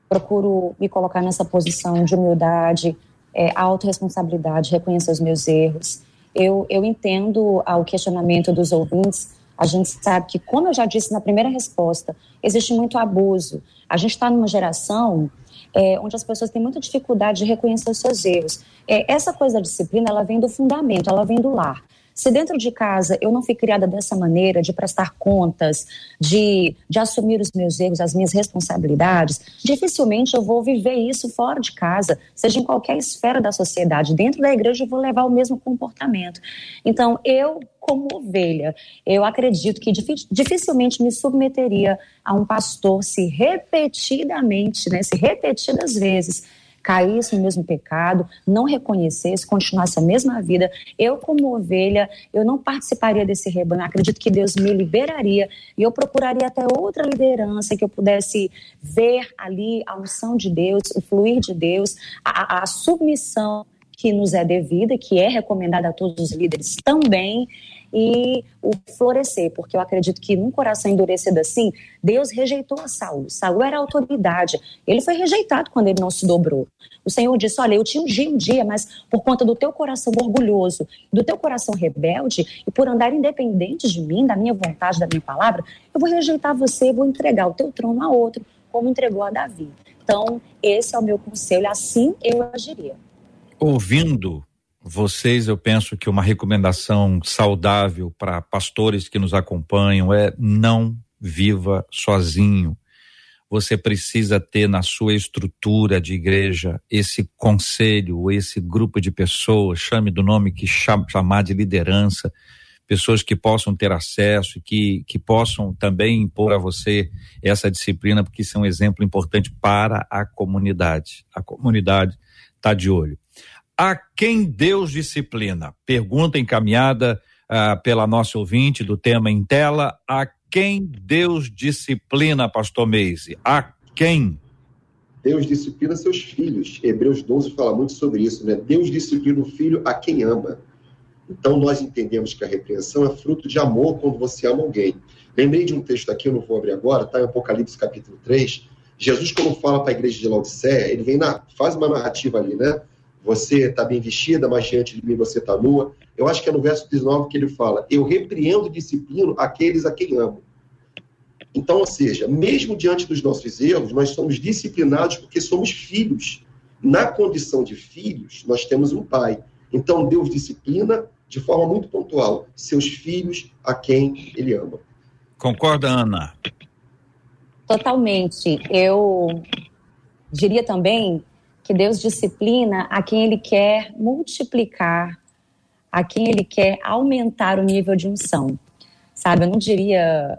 procuro me colocar nessa posição de humildade, é, autorresponsabilidade, reconhecer os meus erros. Eu, eu entendo o questionamento dos ouvintes, a gente sabe que, como eu já disse na primeira resposta, existe muito abuso. A gente está numa geração é, onde as pessoas têm muita dificuldade de reconhecer os seus erros. É, essa coisa da disciplina, ela vem do fundamento, ela vem do lar. Se dentro de casa eu não fui criada dessa maneira, de prestar contas, de, de assumir os meus erros, as minhas responsabilidades, dificilmente eu vou viver isso fora de casa, seja em qualquer esfera da sociedade. Dentro da igreja eu vou levar o mesmo comportamento. Então, eu, como ovelha, eu acredito que dificilmente me submeteria a um pastor se repetidamente, né, se repetidas vezes caísse no mesmo pecado, não reconhecesse, continuasse a mesma vida, eu, como ovelha, eu não participaria desse rebanho. Acredito que Deus me liberaria e eu procuraria até outra liderança que eu pudesse ver ali a unção de Deus, o fluir de Deus, a, a submissão que nos é devida, que é recomendada a todos os líderes também, e o florescer, porque eu acredito que num coração endurecido assim, Deus rejeitou a Saul. Saul era autoridade. Ele foi rejeitado quando ele não se dobrou. O Senhor disse: Olha, eu te ungi um dia, mas por conta do teu coração orgulhoso, do teu coração rebelde, e por andar independente de mim, da minha vontade, da minha palavra, eu vou rejeitar você, vou entregar o teu trono a outro, como entregou a Davi. Então, esse é o meu conselho, assim eu agiria. Ouvindo vocês, eu penso que uma recomendação saudável para pastores que nos acompanham é não viva sozinho. Você precisa ter na sua estrutura de igreja esse conselho, esse grupo de pessoas, chame do nome que chamar de liderança, pessoas que possam ter acesso e que, que possam também impor a você essa disciplina, porque isso é um exemplo importante para a comunidade. A comunidade está de olho. A quem Deus disciplina? Pergunta encaminhada ah, pela nossa ouvinte do tema em tela. A quem Deus disciplina, pastor Meise? A quem? Deus disciplina seus filhos. Hebreus 12 fala muito sobre isso, né? Deus disciplina o filho a quem ama. Então nós entendemos que a repreensão é fruto de amor quando você ama alguém. Lembrei de um texto aqui, eu não vou abrir agora, está em Apocalipse capítulo 3. Jesus, quando fala para a igreja de Laodiceia, ele vem na, faz uma narrativa ali, né? Você está bem vestida, mas diante de mim você está nua. Eu acho que é no verso 19 que ele fala: Eu repreendo e disciplino aqueles a quem amo. Então, ou seja, mesmo diante dos nossos erros, nós somos disciplinados porque somos filhos. Na condição de filhos, nós temos um pai. Então, Deus disciplina de forma muito pontual, seus filhos a quem ele ama. Concorda, Ana? Totalmente. Eu diria também que Deus disciplina a quem ele quer multiplicar, a quem ele quer aumentar o nível de unção. Sabe, eu não diria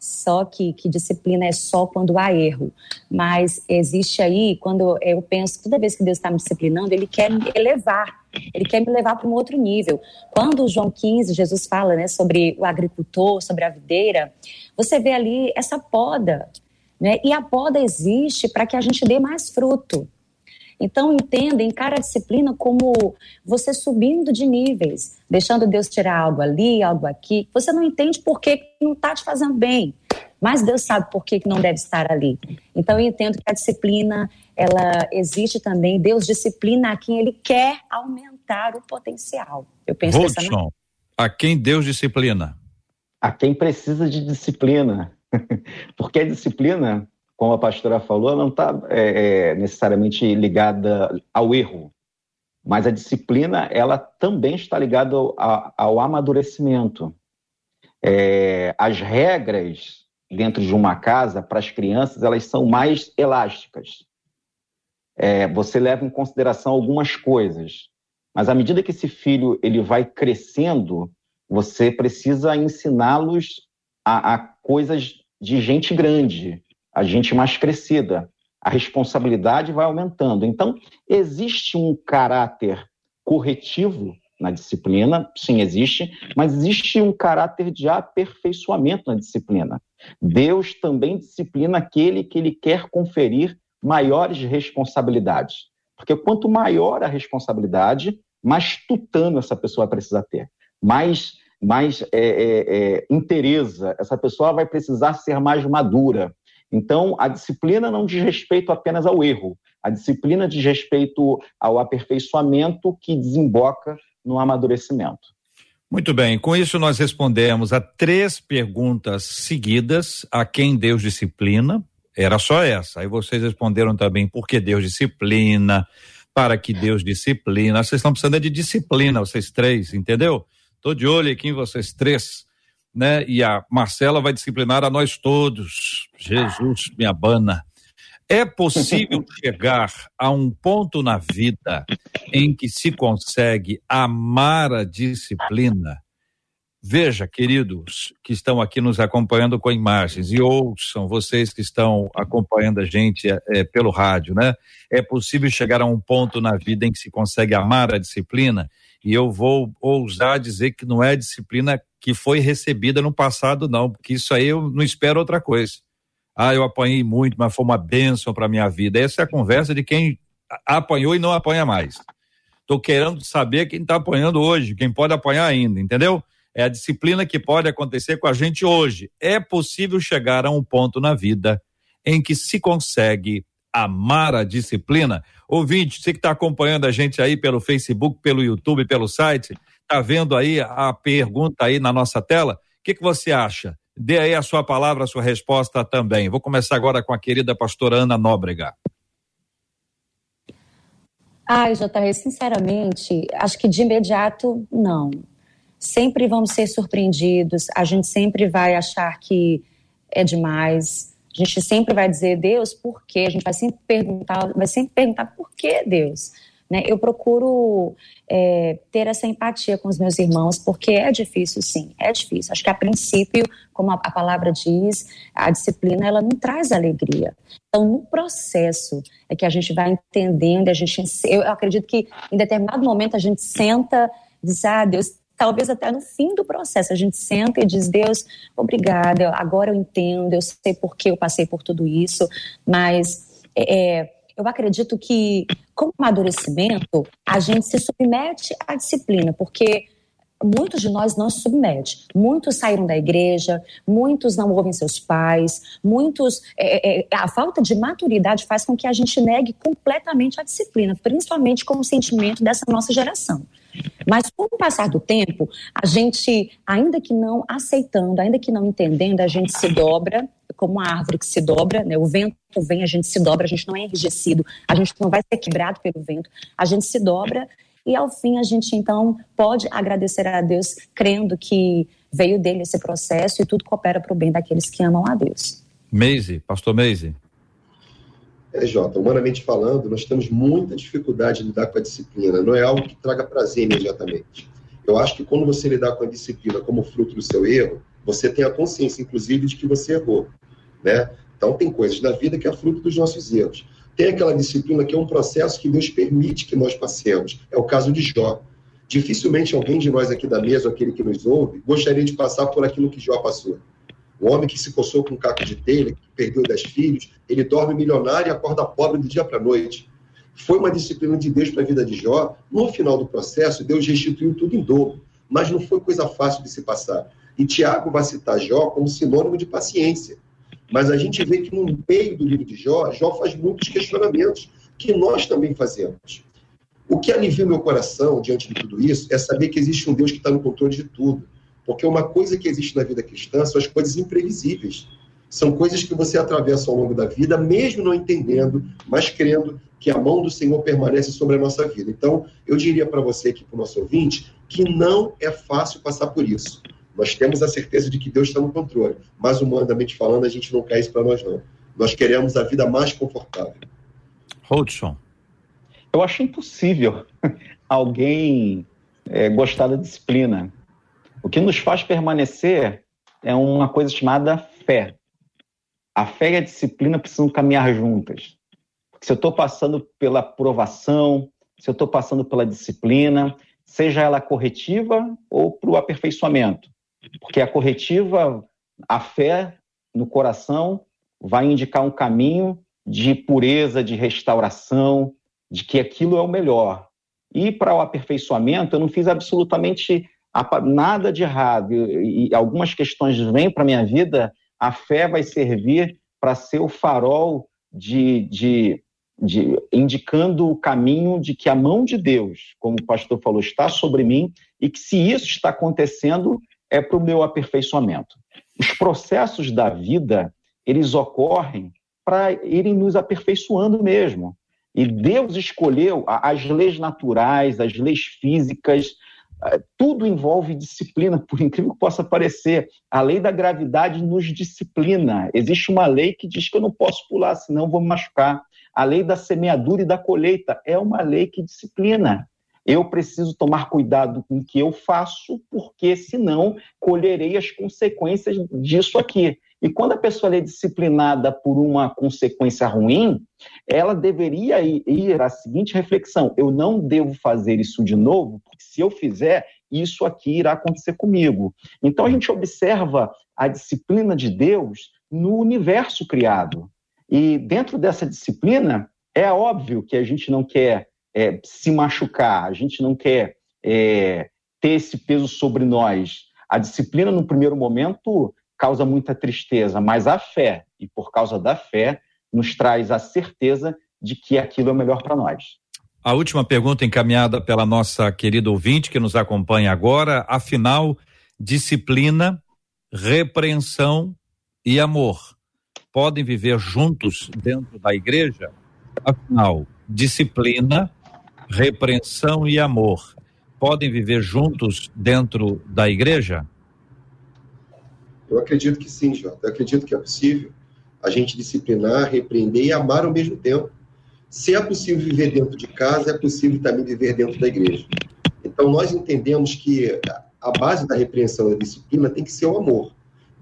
só que, que disciplina é só quando há erro, mas existe aí, quando eu penso, toda vez que Deus está me disciplinando, Ele quer me elevar, Ele quer me levar para um outro nível. Quando João 15, Jesus fala né, sobre o agricultor, sobre a videira, você vê ali essa poda, né? E a poda existe para que a gente dê mais fruto. Então, entenda, encara a disciplina como você subindo de níveis, deixando Deus tirar algo ali, algo aqui. Você não entende por que não está te fazendo bem, mas Deus sabe por que não deve estar ali. Então, eu entendo que a disciplina, ela existe também. Deus disciplina a quem Ele quer aumentar o potencial. Eu penso Hudson, dessa a quem Deus disciplina? A quem precisa de disciplina. <laughs> Porque a disciplina como a pastora falou, não está é, é, necessariamente ligada ao erro, mas a disciplina ela também está ligada ao, ao amadurecimento. É, as regras dentro de uma casa para as crianças elas são mais elásticas. É, você leva em consideração algumas coisas, mas à medida que esse filho ele vai crescendo, você precisa ensiná-los a, a coisas de gente grande, a gente mais crescida, a responsabilidade vai aumentando. Então, existe um caráter corretivo na disciplina, sim, existe, mas existe um caráter de aperfeiçoamento na disciplina. Deus também disciplina aquele que ele quer conferir maiores responsabilidades. Porque quanto maior a responsabilidade, mais tutano essa pessoa precisa ter, mais, mais é, é, é, interesa, essa pessoa vai precisar ser mais madura, então, a disciplina não diz respeito apenas ao erro, a disciplina diz respeito ao aperfeiçoamento que desemboca no amadurecimento. Muito bem, com isso nós respondemos a três perguntas seguidas a quem Deus disciplina. Era só essa. Aí vocês responderam também por que Deus disciplina, para que Deus disciplina. Vocês estão precisando de disciplina, vocês três, entendeu? Estou de olho aqui em vocês três né? E a Marcela vai disciplinar a nós todos. Jesus me abana. É possível <laughs> chegar a um ponto na vida em que se consegue amar a disciplina? Veja, queridos que estão aqui nos acompanhando com imagens e ouçam vocês que estão acompanhando a gente é, pelo rádio, né? É possível chegar a um ponto na vida em que se consegue amar a disciplina? E eu vou ousar dizer que não é disciplina que foi recebida no passado, não, porque isso aí eu não espero outra coisa. Ah, eu apanhei muito, mas foi uma bênção para minha vida. Essa é a conversa de quem apanhou e não apanha mais. Estou querendo saber quem está apanhando hoje, quem pode apanhar ainda, entendeu? É a disciplina que pode acontecer com a gente hoje. É possível chegar a um ponto na vida em que se consegue amar a disciplina. Ouvinte, você que está acompanhando a gente aí pelo Facebook, pelo YouTube, pelo site, Está vendo aí a pergunta aí na nossa tela? O que, que você acha? Dê aí a sua palavra, a sua resposta também. Vou começar agora com a querida pastora Ana Nóbrega. Ai, JR, sinceramente, acho que de imediato, não. Sempre vamos ser surpreendidos, a gente sempre vai achar que é demais, a gente sempre vai dizer, Deus, por quê? A gente vai sempre perguntar, vai sempre perguntar por que Deus? Né? Eu procuro é, ter essa empatia com os meus irmãos, porque é difícil, sim, é difícil. Acho que a princípio, como a, a palavra diz, a disciplina ela não traz alegria. Então, no processo é que a gente vai entendendo, a gente, eu acredito que em determinado momento a gente senta, diz, ah, Deus, talvez até no fim do processo a gente senta e diz Deus obrigada agora eu entendo eu sei por que eu passei por tudo isso mas é, eu acredito que, com o amadurecimento, a gente se submete à disciplina, porque muitos de nós não se submetem. Muitos saíram da igreja, muitos não ouvem seus pais, muitos. É, é, a falta de maturidade faz com que a gente negue completamente a disciplina, principalmente com o sentimento dessa nossa geração. Mas com o passar do tempo, a gente, ainda que não aceitando, ainda que não entendendo, a gente se dobra como uma árvore que se dobra, né? O vento vem, a gente se dobra, a gente não é enrijecido, a gente não vai ser quebrado pelo vento, a gente se dobra e ao fim a gente então pode agradecer a Deus, crendo que veio dele esse processo e tudo coopera para o bem daqueles que amam a Deus. Meise, pastor Meise. É, Jota, humanamente falando, nós temos muita dificuldade de lidar com a disciplina. Não é algo que traga prazer imediatamente. Eu acho que quando você lidar com a disciplina como fruto do seu erro, você tem a consciência, inclusive, de que você errou. Né? Então, tem coisas na vida que é fruto dos nossos erros. Tem aquela disciplina que é um processo que Deus permite que nós passemos. É o caso de Jó. Dificilmente alguém de nós aqui da mesa, aquele que nos ouve, gostaria de passar por aquilo que Jó passou. O homem que se coçou com um caco de telha, que perdeu dez filhos, ele dorme milionário e acorda pobre do dia para a noite. Foi uma disciplina de Deus para a vida de Jó. No final do processo, Deus restituiu tudo em dobro. Mas não foi coisa fácil de se passar. E Tiago vai citar Jó como sinônimo de paciência. Mas a gente vê que no meio do livro de Jó, Jó faz muitos questionamentos que nós também fazemos. O que alivia o meu coração diante de tudo isso é saber que existe um Deus que está no controle de tudo. Porque uma coisa que existe na vida cristã são as coisas imprevisíveis. São coisas que você atravessa ao longo da vida, mesmo não entendendo, mas crendo que a mão do Senhor permanece sobre a nossa vida. Então, eu diria para você aqui, para o nosso ouvinte, que não é fácil passar por isso. Nós temos a certeza de que Deus está no controle, mas humanamente falando, a gente não quer isso para nós, não. Nós queremos a vida mais confortável. Hodgson. Eu acho impossível <laughs> alguém é, gostar da disciplina. O que nos faz permanecer é uma coisa chamada fé. A fé e a disciplina precisam caminhar juntas. se eu estou passando pela provação, se eu estou passando pela disciplina, seja ela corretiva ou para o aperfeiçoamento. Porque a corretiva, a fé no coração, vai indicar um caminho de pureza, de restauração, de que aquilo é o melhor. E para o aperfeiçoamento, eu não fiz absolutamente nada de errado e, algumas questões vêm para minha vida, a fé vai servir para ser o farol de, de, de, indicando o caminho de que a mão de Deus, como o pastor falou, está sobre mim e que se isso está acontecendo é para o meu aperfeiçoamento. Os processos da vida eles ocorrem para irem nos aperfeiçoando mesmo. E Deus escolheu as leis naturais, as leis físicas, tudo envolve disciplina, <laughs> por incrível que possa parecer. A lei da gravidade nos disciplina. Existe uma lei que diz que eu não posso pular, senão vou me machucar. A lei da semeadura e da colheita é uma lei que disciplina. Eu preciso tomar cuidado com o que eu faço, porque senão colherei as consequências disso aqui. E quando a pessoa é disciplinada por uma consequência ruim, ela deveria ir à seguinte reflexão: eu não devo fazer isso de novo, porque se eu fizer, isso aqui irá acontecer comigo. Então a gente observa a disciplina de Deus no universo criado. E dentro dessa disciplina, é óbvio que a gente não quer é, se machucar, a gente não quer é, ter esse peso sobre nós. A disciplina, no primeiro momento, causa muita tristeza, mas a fé, e por causa da fé, nos traz a certeza de que aquilo é o melhor para nós. A última pergunta encaminhada pela nossa querida ouvinte que nos acompanha agora, afinal, disciplina, repreensão e amor podem viver juntos dentro da igreja? Afinal, disciplina, repreensão e amor podem viver juntos dentro da igreja? Eu acredito que sim, Jota. Eu acredito que é possível a gente disciplinar, repreender e amar ao mesmo tempo. Se é possível viver dentro de casa, é possível também viver dentro da igreja. Então, nós entendemos que a base da repreensão e da disciplina tem que ser o amor,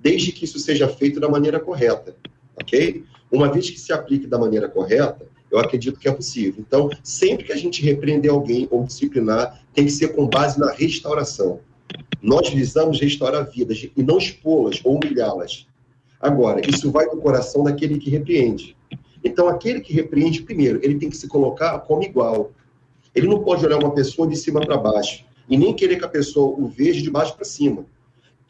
desde que isso seja feito da maneira correta, ok? Uma vez que se aplique da maneira correta, eu acredito que é possível. Então, sempre que a gente repreender alguém ou disciplinar, tem que ser com base na restauração. Nós visamos restaurar vidas e não expô-las ou humilhá-las. Agora, isso vai do coração daquele que repreende. Então, aquele que repreende, primeiro, ele tem que se colocar como igual. Ele não pode olhar uma pessoa de cima para baixo e nem querer que a pessoa o veja de baixo para cima.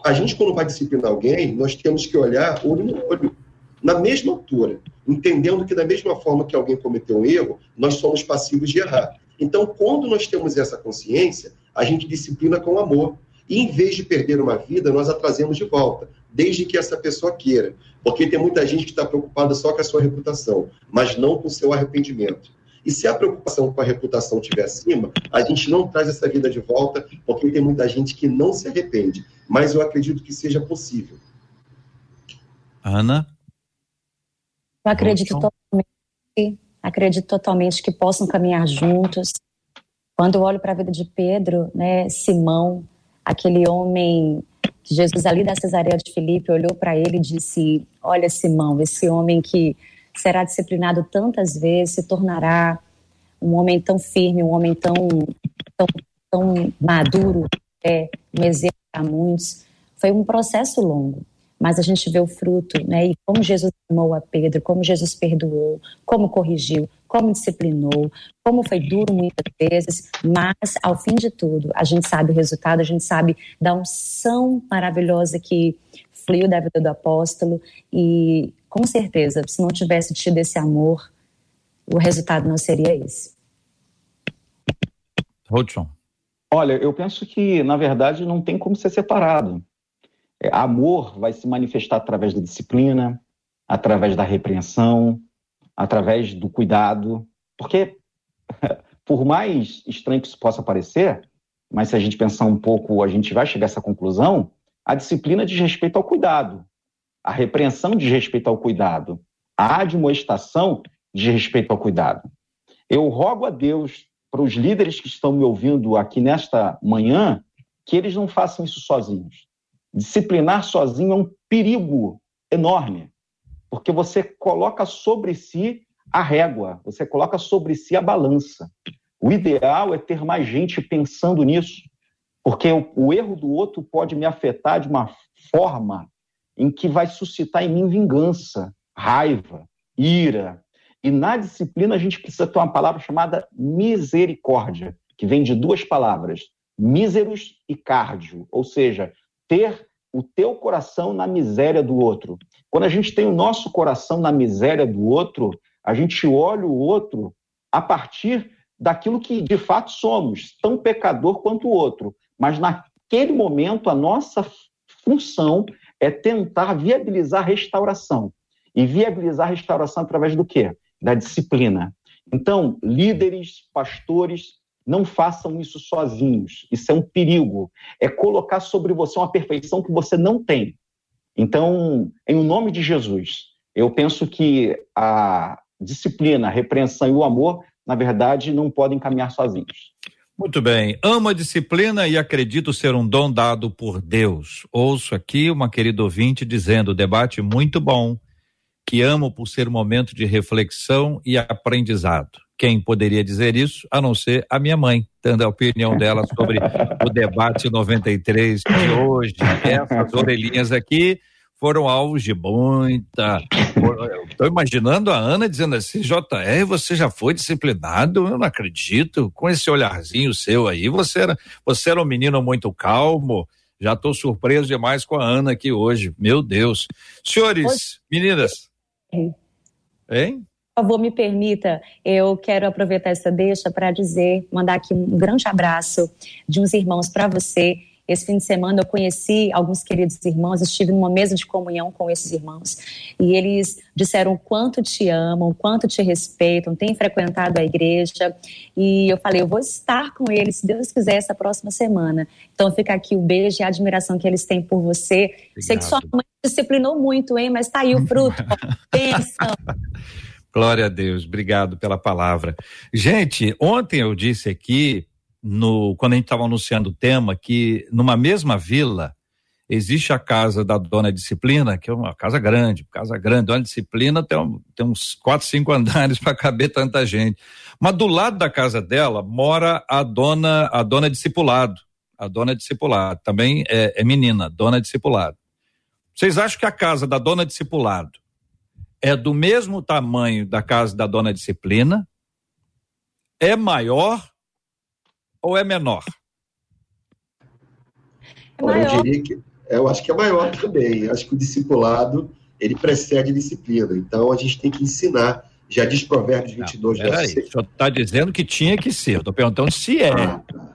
A gente, quando vai disciplinar alguém, nós temos que olhar olho no olho, na mesma altura, entendendo que, da mesma forma que alguém cometeu um erro, nós somos passivos de errar. Então, quando nós temos essa consciência, a gente disciplina com amor. E em vez de perder uma vida, nós a trazemos de volta, desde que essa pessoa queira. Porque tem muita gente que está preocupada só com a sua reputação, mas não com o seu arrependimento. E se a preocupação com a reputação estiver acima, a gente não traz essa vida de volta, porque tem muita gente que não se arrepende. Mas eu acredito que seja possível. Ana? Eu acredito totalmente, acredito totalmente que possam caminhar juntos. Quando eu olho para a vida de Pedro, né, Simão, aquele homem que Jesus ali da Cesareia de Filipe olhou para ele e disse: Olha, Simão, esse homem que será disciplinado tantas vezes se tornará um homem tão firme, um homem tão, tão, tão maduro, é, um exemplo para muitos. Foi um processo longo, mas a gente vê o fruto, né? E como Jesus amou a Pedro, como Jesus perdoou, como corrigiu, como disciplinou, como foi duro muitas vezes, mas ao fim de tudo, a gente sabe o resultado, a gente sabe da unção maravilhosa que fluiu da vida do apóstolo e com certeza, se não tivesse tido esse amor, o resultado não seria esse. Hudson. Olha, eu penso que, na verdade, não tem como ser separado. É, amor vai se manifestar através da disciplina, através da repreensão, através do cuidado, porque, <laughs> por mais estranho que isso possa parecer, mas se a gente pensar um pouco, a gente vai chegar a essa conclusão, a disciplina diz respeito ao cuidado, a repreensão diz respeito ao cuidado, a admoestação diz respeito ao cuidado. Eu rogo a Deus para os líderes que estão me ouvindo aqui nesta manhã que eles não façam isso sozinhos. Disciplinar sozinho é um perigo enorme, porque você coloca sobre si a régua, você coloca sobre si a balança. O ideal é ter mais gente pensando nisso, porque o, o erro do outro pode me afetar de uma forma em que vai suscitar em mim vingança, raiva, ira. E na disciplina a gente precisa ter uma palavra chamada misericórdia, que vem de duas palavras, míseros e cardio, ou seja, ter o teu coração na miséria do outro. Quando a gente tem o nosso coração na miséria do outro, a gente olha o outro a partir daquilo que de fato somos, tão pecador quanto o outro. Mas naquele momento, a nossa função é tentar viabilizar a restauração. E viabilizar a restauração através do quê? Da disciplina. Então, líderes, pastores, não façam isso sozinhos. Isso é um perigo. É colocar sobre você uma perfeição que você não tem. Então, em nome de Jesus, eu penso que a disciplina, a repreensão e o amor, na verdade, não podem caminhar sozinhos. Muito bem. Amo a disciplina e acredito ser um dom dado por Deus. Ouço aqui uma querida ouvinte dizendo: debate muito bom, que amo por ser um momento de reflexão e aprendizado. Quem poderia dizer isso, a não ser a minha mãe, dando a opinião dela sobre o debate 93 de hoje. Essas orelhinhas aqui foram alvos de muita. Estou imaginando a Ana dizendo assim: JR, você já foi disciplinado? Eu não acredito. Com esse olharzinho seu aí, você era, você era um menino muito calmo. Já estou surpreso demais com a Ana aqui hoje. Meu Deus. Senhores, meninas. Hein? Por favor, me permita, eu quero aproveitar essa deixa para dizer, mandar aqui um grande abraço de uns irmãos para você. Esse fim de semana eu conheci alguns queridos irmãos, estive numa mesa de comunhão com esses irmãos e eles disseram o quanto te amam, o quanto te respeitam, têm frequentado a igreja e eu falei, eu vou estar com eles, se Deus quiser, essa próxima semana. Então fica aqui o beijo e a admiração que eles têm por você. Obrigado. Sei que sua mãe disciplinou muito, hein, mas tá aí o fruto. <laughs> Bênção. <laughs> Glória a Deus, obrigado pela palavra. Gente, ontem eu disse aqui, no, quando a gente estava anunciando o tema, que numa mesma vila existe a casa da dona disciplina, que é uma casa grande, casa grande, dona disciplina tem, tem uns quatro, cinco <laughs> andares para caber tanta gente. Mas do lado da casa dela mora a dona, a dona discipulado, a dona discipulado, também é, é menina, dona discipulado. Vocês acham que a casa da dona discipulado é do mesmo tamanho da casa da dona disciplina, é maior ou é menor? É maior. Eu diria que eu acho que é maior também. Acho que o discipulado ele precede a disciplina. Então a gente tem que ensinar. Já diz Provérbios 22, Não, verso 6. O senhor está dizendo que tinha que ser. Eu estou perguntando se é. Ah, tá.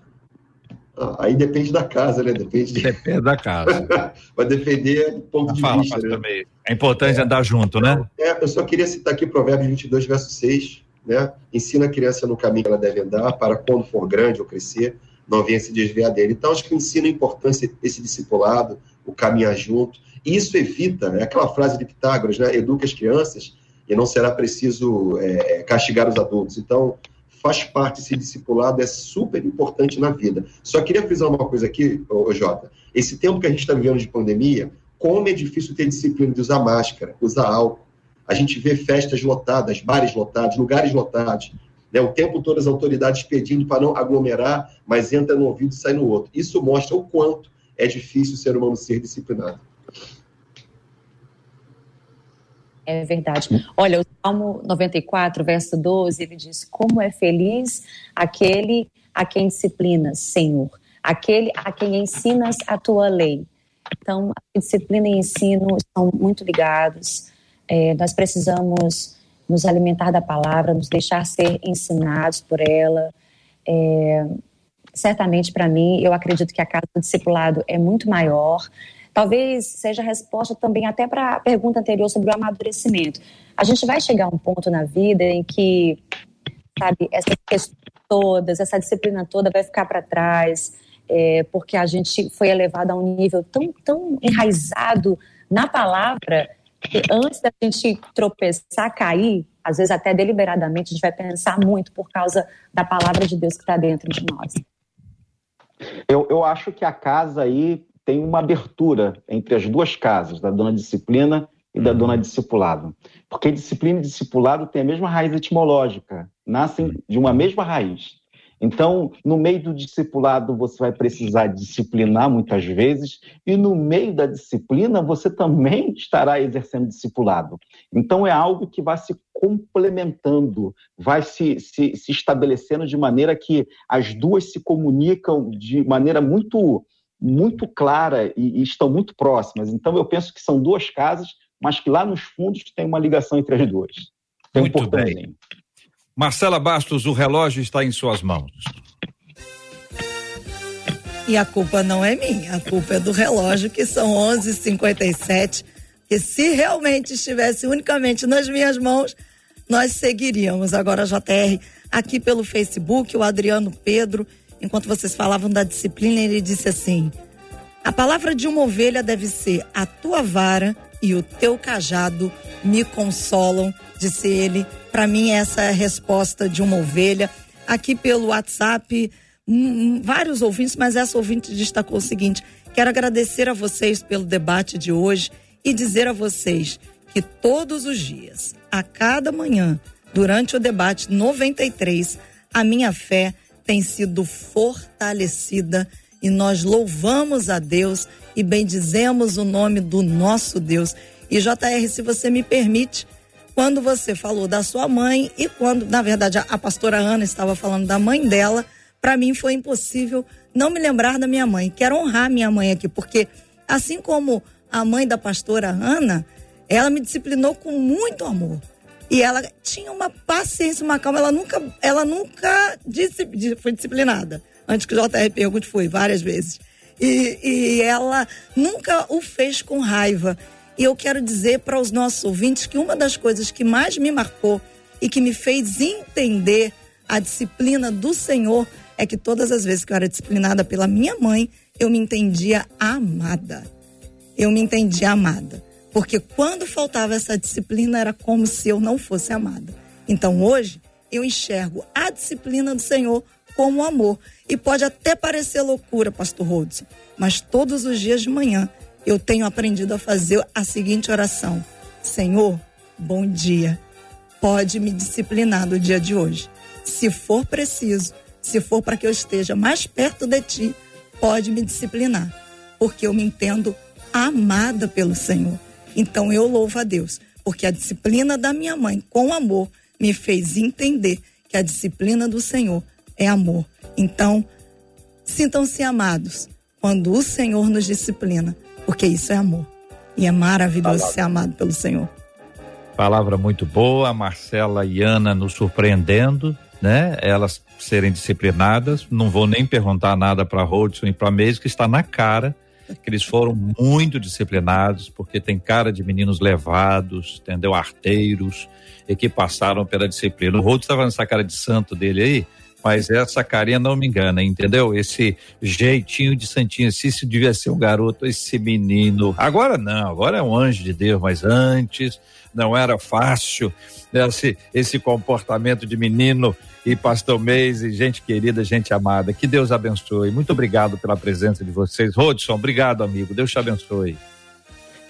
Aí depende da casa, né? Depende, de... depende da casa. <laughs> Vai depender do ponto de vista. Né? É importante é, andar junto, né? É, eu só queria citar aqui Provérbios 22, verso 6. né? Ensina a criança no caminho que ela deve andar, para quando for grande ou crescer, não venha se desviar dele. Então, acho que o ensino a importância desse discipulado, o caminhar junto. Isso evita, é aquela frase de Pitágoras, né? Educa as crianças e não será preciso é, castigar os adultos. Então, faz parte esse discipulado, é super importante na vida. Só queria frisar uma coisa aqui, Jota. Esse tempo que a gente está vivendo de pandemia, como é difícil ter disciplina de usar máscara, usar álcool. A gente vê festas lotadas, bares lotados, lugares lotados. Né? O tempo todo as autoridades pedindo para não aglomerar, mas entra no ouvido e sai no outro. Isso mostra o quanto é difícil o ser humano ser disciplinado. É verdade. Olha, o Salmo 94, verso 12, ele diz: Como é feliz aquele a quem disciplinas, Senhor, aquele a quem ensinas a tua lei. Então, disciplina e ensino estão muito ligados. É, nós precisamos nos alimentar da palavra, nos deixar ser ensinados por ela. É, certamente, para mim, eu acredito que a casa do discipulado é muito maior. Talvez seja a resposta também até para a pergunta anterior sobre o amadurecimento. A gente vai chegar a um ponto na vida em que, sabe, essas questões todas, essa disciplina toda vai ficar para trás, é, porque a gente foi elevado a um nível tão, tão enraizado na palavra que antes da gente tropeçar, cair, às vezes até deliberadamente, a gente vai pensar muito por causa da palavra de Deus que está dentro de nós. Eu, eu acho que a casa aí tem uma abertura entre as duas casas, da dona disciplina e da dona discipulado. Porque disciplina e discipulado têm a mesma raiz etimológica, nascem de uma mesma raiz. Então, no meio do discipulado, você vai precisar disciplinar muitas vezes, e no meio da disciplina, você também estará exercendo discipulado. Então, é algo que vai se complementando, vai se, se, se estabelecendo de maneira que as duas se comunicam de maneira muito muito clara e, e, estão muito próximas. Então, eu penso que são duas casas, mas que lá nos fundos tem uma ligação entre as duas. Tem muito um bem. Marcela Bastos, o relógio está em suas mãos. E a culpa não é minha, a culpa é do relógio, que são 11h57. E se realmente estivesse unicamente nas minhas mãos, nós seguiríamos. Agora, JR, aqui pelo Facebook, o Adriano Pedro enquanto vocês falavam da disciplina, ele disse assim: A palavra de uma ovelha deve ser: A tua vara e o teu cajado me consolam, disse ele. Para mim, essa é a resposta de uma ovelha. Aqui pelo WhatsApp, vários ouvintes, mas essa ouvinte destacou o seguinte: quero agradecer a vocês pelo debate de hoje e dizer a vocês que todos os dias, a cada manhã, durante o debate 93, a minha fé tem sido fortalecida e nós louvamos a Deus e bendizemos o nome do nosso Deus. E JR, se você me permite, quando você falou da sua mãe e quando, na verdade, a, a pastora Ana estava falando da mãe dela, para mim foi impossível não me lembrar da minha mãe. Quero honrar minha mãe aqui, porque assim como a mãe da pastora Ana, ela me disciplinou com muito amor. E ela tinha uma paciência, uma calma. Ela nunca, ela nunca disse, foi disciplinada. Antes que o JR pergunte, foi várias vezes. E, e ela nunca o fez com raiva. E eu quero dizer para os nossos ouvintes que uma das coisas que mais me marcou e que me fez entender a disciplina do Senhor é que todas as vezes que eu era disciplinada pela minha mãe, eu me entendia amada. Eu me entendia amada. Porque quando faltava essa disciplina, era como se eu não fosse amada. Então hoje, eu enxergo a disciplina do Senhor como amor. E pode até parecer loucura, Pastor Rodson, mas todos os dias de manhã eu tenho aprendido a fazer a seguinte oração: Senhor, bom dia. Pode me disciplinar no dia de hoje. Se for preciso, se for para que eu esteja mais perto de ti, pode me disciplinar, porque eu me entendo amada pelo Senhor. Então eu louvo a Deus, porque a disciplina da minha mãe, com amor, me fez entender que a disciplina do Senhor é amor. Então, sintam-se amados quando o Senhor nos disciplina, porque isso é amor. E é maravilhoso Palavra. ser amado pelo Senhor. Palavra muito boa, Marcela e Ana nos surpreendendo, né? Elas serem disciplinadas. Não vou nem perguntar nada para Rodson e para Mês, que está na cara que eles foram muito disciplinados, porque tem cara de meninos levados, entendeu? Arteiros, e que passaram pela disciplina. O Rodo estava nessa cara de santo dele aí, mas essa carinha não me engana, entendeu? Esse jeitinho de santinho, se isso devia ser um garoto, esse menino. Agora não, agora é um anjo de Deus, mas antes não era fácil esse, esse comportamento de menino e pastor Meis e gente querida, gente amada. Que Deus abençoe. Muito obrigado pela presença de vocês. Rodson, obrigado, amigo. Deus te abençoe.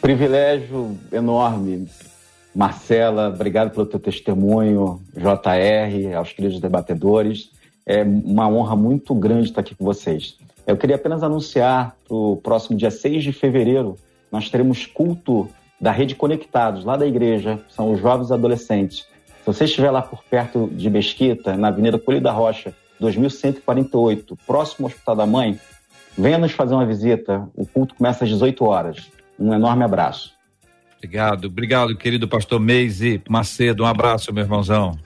Privilégio enorme. Marcela, obrigado pelo teu testemunho. JR, aos queridos debatedores. É uma honra muito grande estar aqui com vocês. Eu queria apenas anunciar para o próximo dia 6 de fevereiro, nós teremos culto da Rede Conectados, lá da igreja, são os jovens adolescentes você estiver lá por perto de Mesquita, na Avenida Colho da Rocha, 2148, próximo ao Hospital da Mãe, venha nos fazer uma visita. O culto começa às 18 horas. Um enorme abraço. Obrigado, obrigado, querido pastor Meise Macedo. Um abraço, meu irmãozão.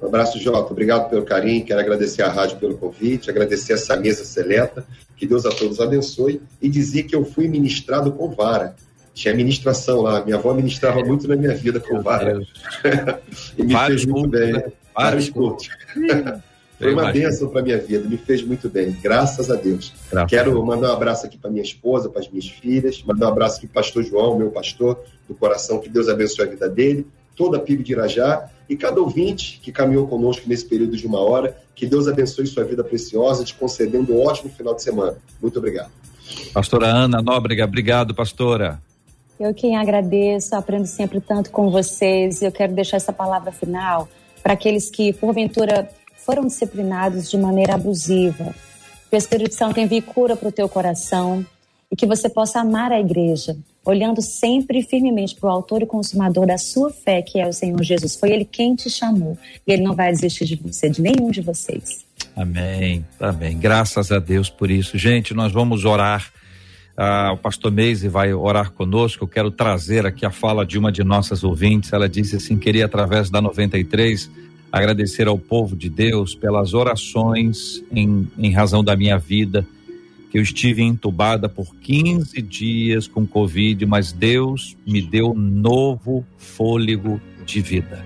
Um abraço, Jota. Obrigado pelo carinho. Quero agradecer à rádio pelo convite, agradecer essa mesa seleta. Que Deus a todos abençoe. E dizer que eu fui ministrado com vara tinha ministração lá. Minha avó ministrava muito na minha vida com vara. <laughs> e me Vários fez muito bem. Né? Vários cultos. <laughs> Foi uma bênção para minha vida, me fez muito bem, graças a Deus. Graças Quero mandar um abraço aqui para minha esposa, para as minhas filhas, mandar um abraço aqui para o pastor João, meu pastor do coração, que Deus abençoe a vida dele, toda a PIB de Irajá e cada ouvinte que caminhou conosco nesse período de uma hora, que Deus abençoe sua vida preciosa, te concedendo um ótimo final de semana. Muito obrigado. Pastora Ana Nóbrega, obrigado, pastora. Eu quem agradeço, aprendo sempre tanto com vocês. Eu quero deixar essa palavra final para aqueles que, porventura, foram disciplinados de maneira abusiva. Que o Espírito Santo envie cura para o teu coração e que você possa amar a igreja, olhando sempre firmemente para o autor e consumador da sua fé, que é o Senhor Jesus. Foi Ele quem te chamou e Ele não vai desistir de você, de nenhum de vocês. Amém, amém. Graças a Deus por isso. Gente, nós vamos orar ah, o pastor Meise vai orar conosco. Eu quero trazer aqui a fala de uma de nossas ouvintes. Ela disse assim: queria, através da 93, agradecer ao povo de Deus pelas orações em, em razão da minha vida, que eu estive entubada por 15 dias com Covid, mas Deus me deu novo fôlego de vida.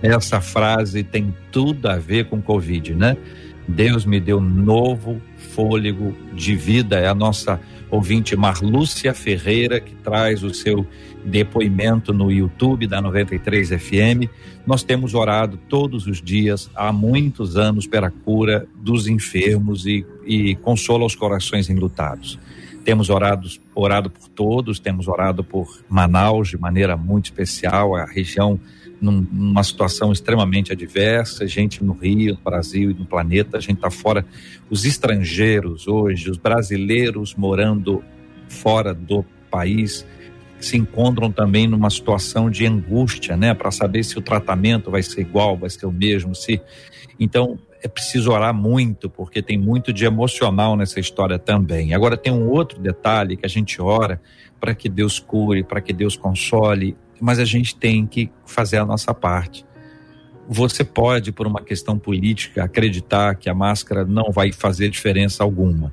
Essa frase tem tudo a ver com Covid, né? Deus me deu novo fôlego de vida, é a nossa ouvinte Marlúcia Ferreira, que traz o seu depoimento no YouTube da 93 FM. Nós temos orado todos os dias há muitos anos pela cura dos enfermos e, e consola os corações enlutados. Temos orado, orado por todos, temos orado por Manaus de maneira muito especial, a região num, numa situação extremamente adversa, gente no Rio, no Brasil e no planeta, a gente está fora. Os estrangeiros hoje, os brasileiros morando fora do país, se encontram também numa situação de angústia, né, para saber se o tratamento vai ser igual, vai ser o mesmo, se então é preciso orar muito, porque tem muito de emocional nessa história também. Agora tem um outro detalhe que a gente ora para que Deus cure, para que Deus console mas a gente tem que fazer a nossa parte. Você pode, por uma questão política, acreditar que a máscara não vai fazer diferença alguma,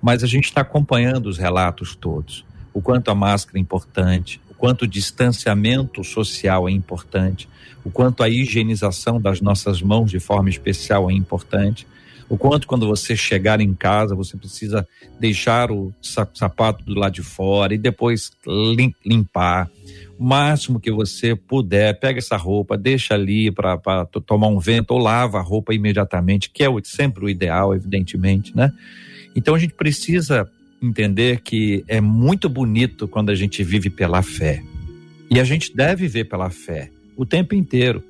mas a gente está acompanhando os relatos todos. O quanto a máscara é importante, o quanto o distanciamento social é importante, o quanto a higienização das nossas mãos de forma especial é importante, o quanto quando você chegar em casa você precisa deixar o sapato do lado de fora e depois limpar máximo que você puder, pega essa roupa, deixa ali para tomar um vento ou lava a roupa imediatamente, que é o, sempre o ideal, evidentemente, né? Então a gente precisa entender que é muito bonito quando a gente vive pela fé. E a gente deve viver pela fé o tempo inteiro.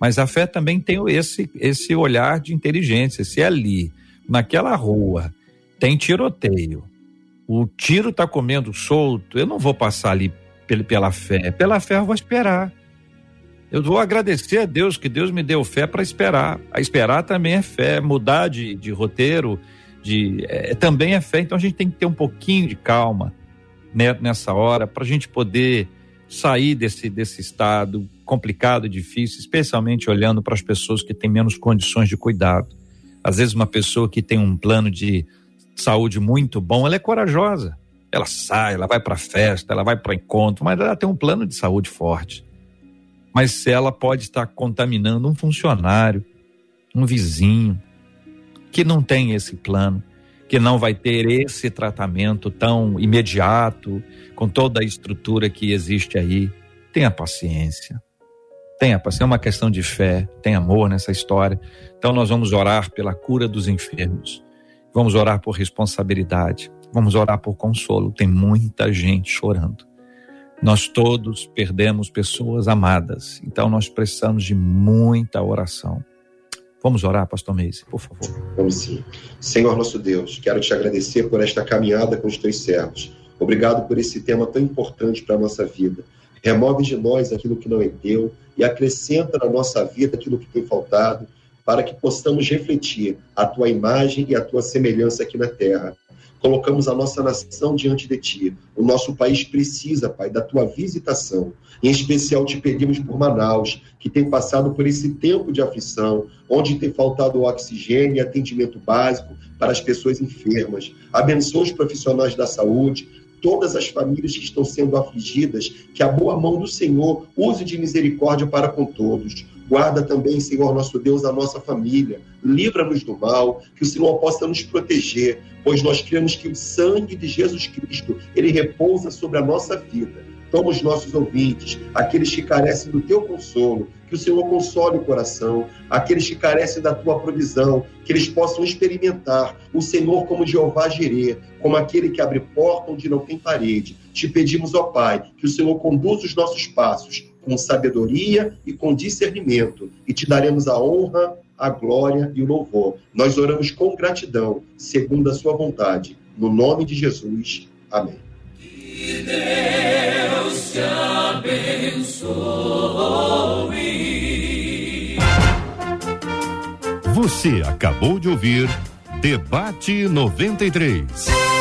Mas a fé também tem esse, esse olhar de inteligência. Se ali, naquela rua, tem tiroteio, o tiro está comendo solto, eu não vou passar ali pela fé. Pela fé eu vou esperar. Eu vou agradecer a Deus que Deus me deu fé para esperar. A esperar também é fé. Mudar de, de roteiro de, é, também é fé. Então a gente tem que ter um pouquinho de calma né, nessa hora para a gente poder sair desse, desse estado complicado, difícil, especialmente olhando para as pessoas que têm menos condições de cuidado. Às vezes, uma pessoa que tem um plano de saúde muito bom, ela é corajosa Ela sai, ela vai para festa, ela vai para encontro, mas ela tem um plano de saúde forte. Mas se ela pode estar contaminando um funcionário, um vizinho, que não tem esse plano, que não vai ter esse tratamento tão imediato, com toda a estrutura que existe aí. Tenha paciência. Tenha paciência. É uma questão de fé, tem amor nessa história. Então nós vamos orar pela cura dos enfermos. Vamos orar por responsabilidade. Vamos orar por consolo. Tem muita gente chorando. Nós todos perdemos pessoas amadas, então nós precisamos de muita oração. Vamos orar, pastor Meise, por favor. Vamos sim. Senhor nosso Deus, quero te agradecer por esta caminhada com os teus servos. Obrigado por esse tema tão importante para a nossa vida. Remove de nós aquilo que não é teu e acrescenta na nossa vida aquilo que tem faltado, para que possamos refletir a tua imagem e a tua semelhança aqui na terra colocamos a nossa nação diante de ti. O nosso país precisa, Pai, da tua visitação. Em especial, te pedimos por Manaus, que tem passado por esse tempo de aflição, onde tem faltado oxigênio e atendimento básico para as pessoas enfermas. Abençoa os profissionais da saúde, todas as famílias que estão sendo afligidas, que a boa mão do Senhor use de misericórdia para com todos. Guarda também, Senhor nosso Deus, a nossa família. Livra-nos do mal, que o Senhor possa nos proteger, pois nós cremos que o sangue de Jesus Cristo, ele repousa sobre a nossa vida. Toma os nossos ouvintes, aqueles que carecem do teu consolo, que o Senhor console o coração, aqueles que carecem da tua provisão, que eles possam experimentar o Senhor como Jeová Jirê, como aquele que abre porta onde não tem parede. Te pedimos, ó Pai, que o Senhor conduza os nossos passos com sabedoria e com discernimento, e te daremos a honra, a glória e o louvor. Nós oramos com gratidão, segundo a sua vontade. No nome de Jesus. Amém. Que Deus te abençoe. Você acabou de ouvir Debate 93.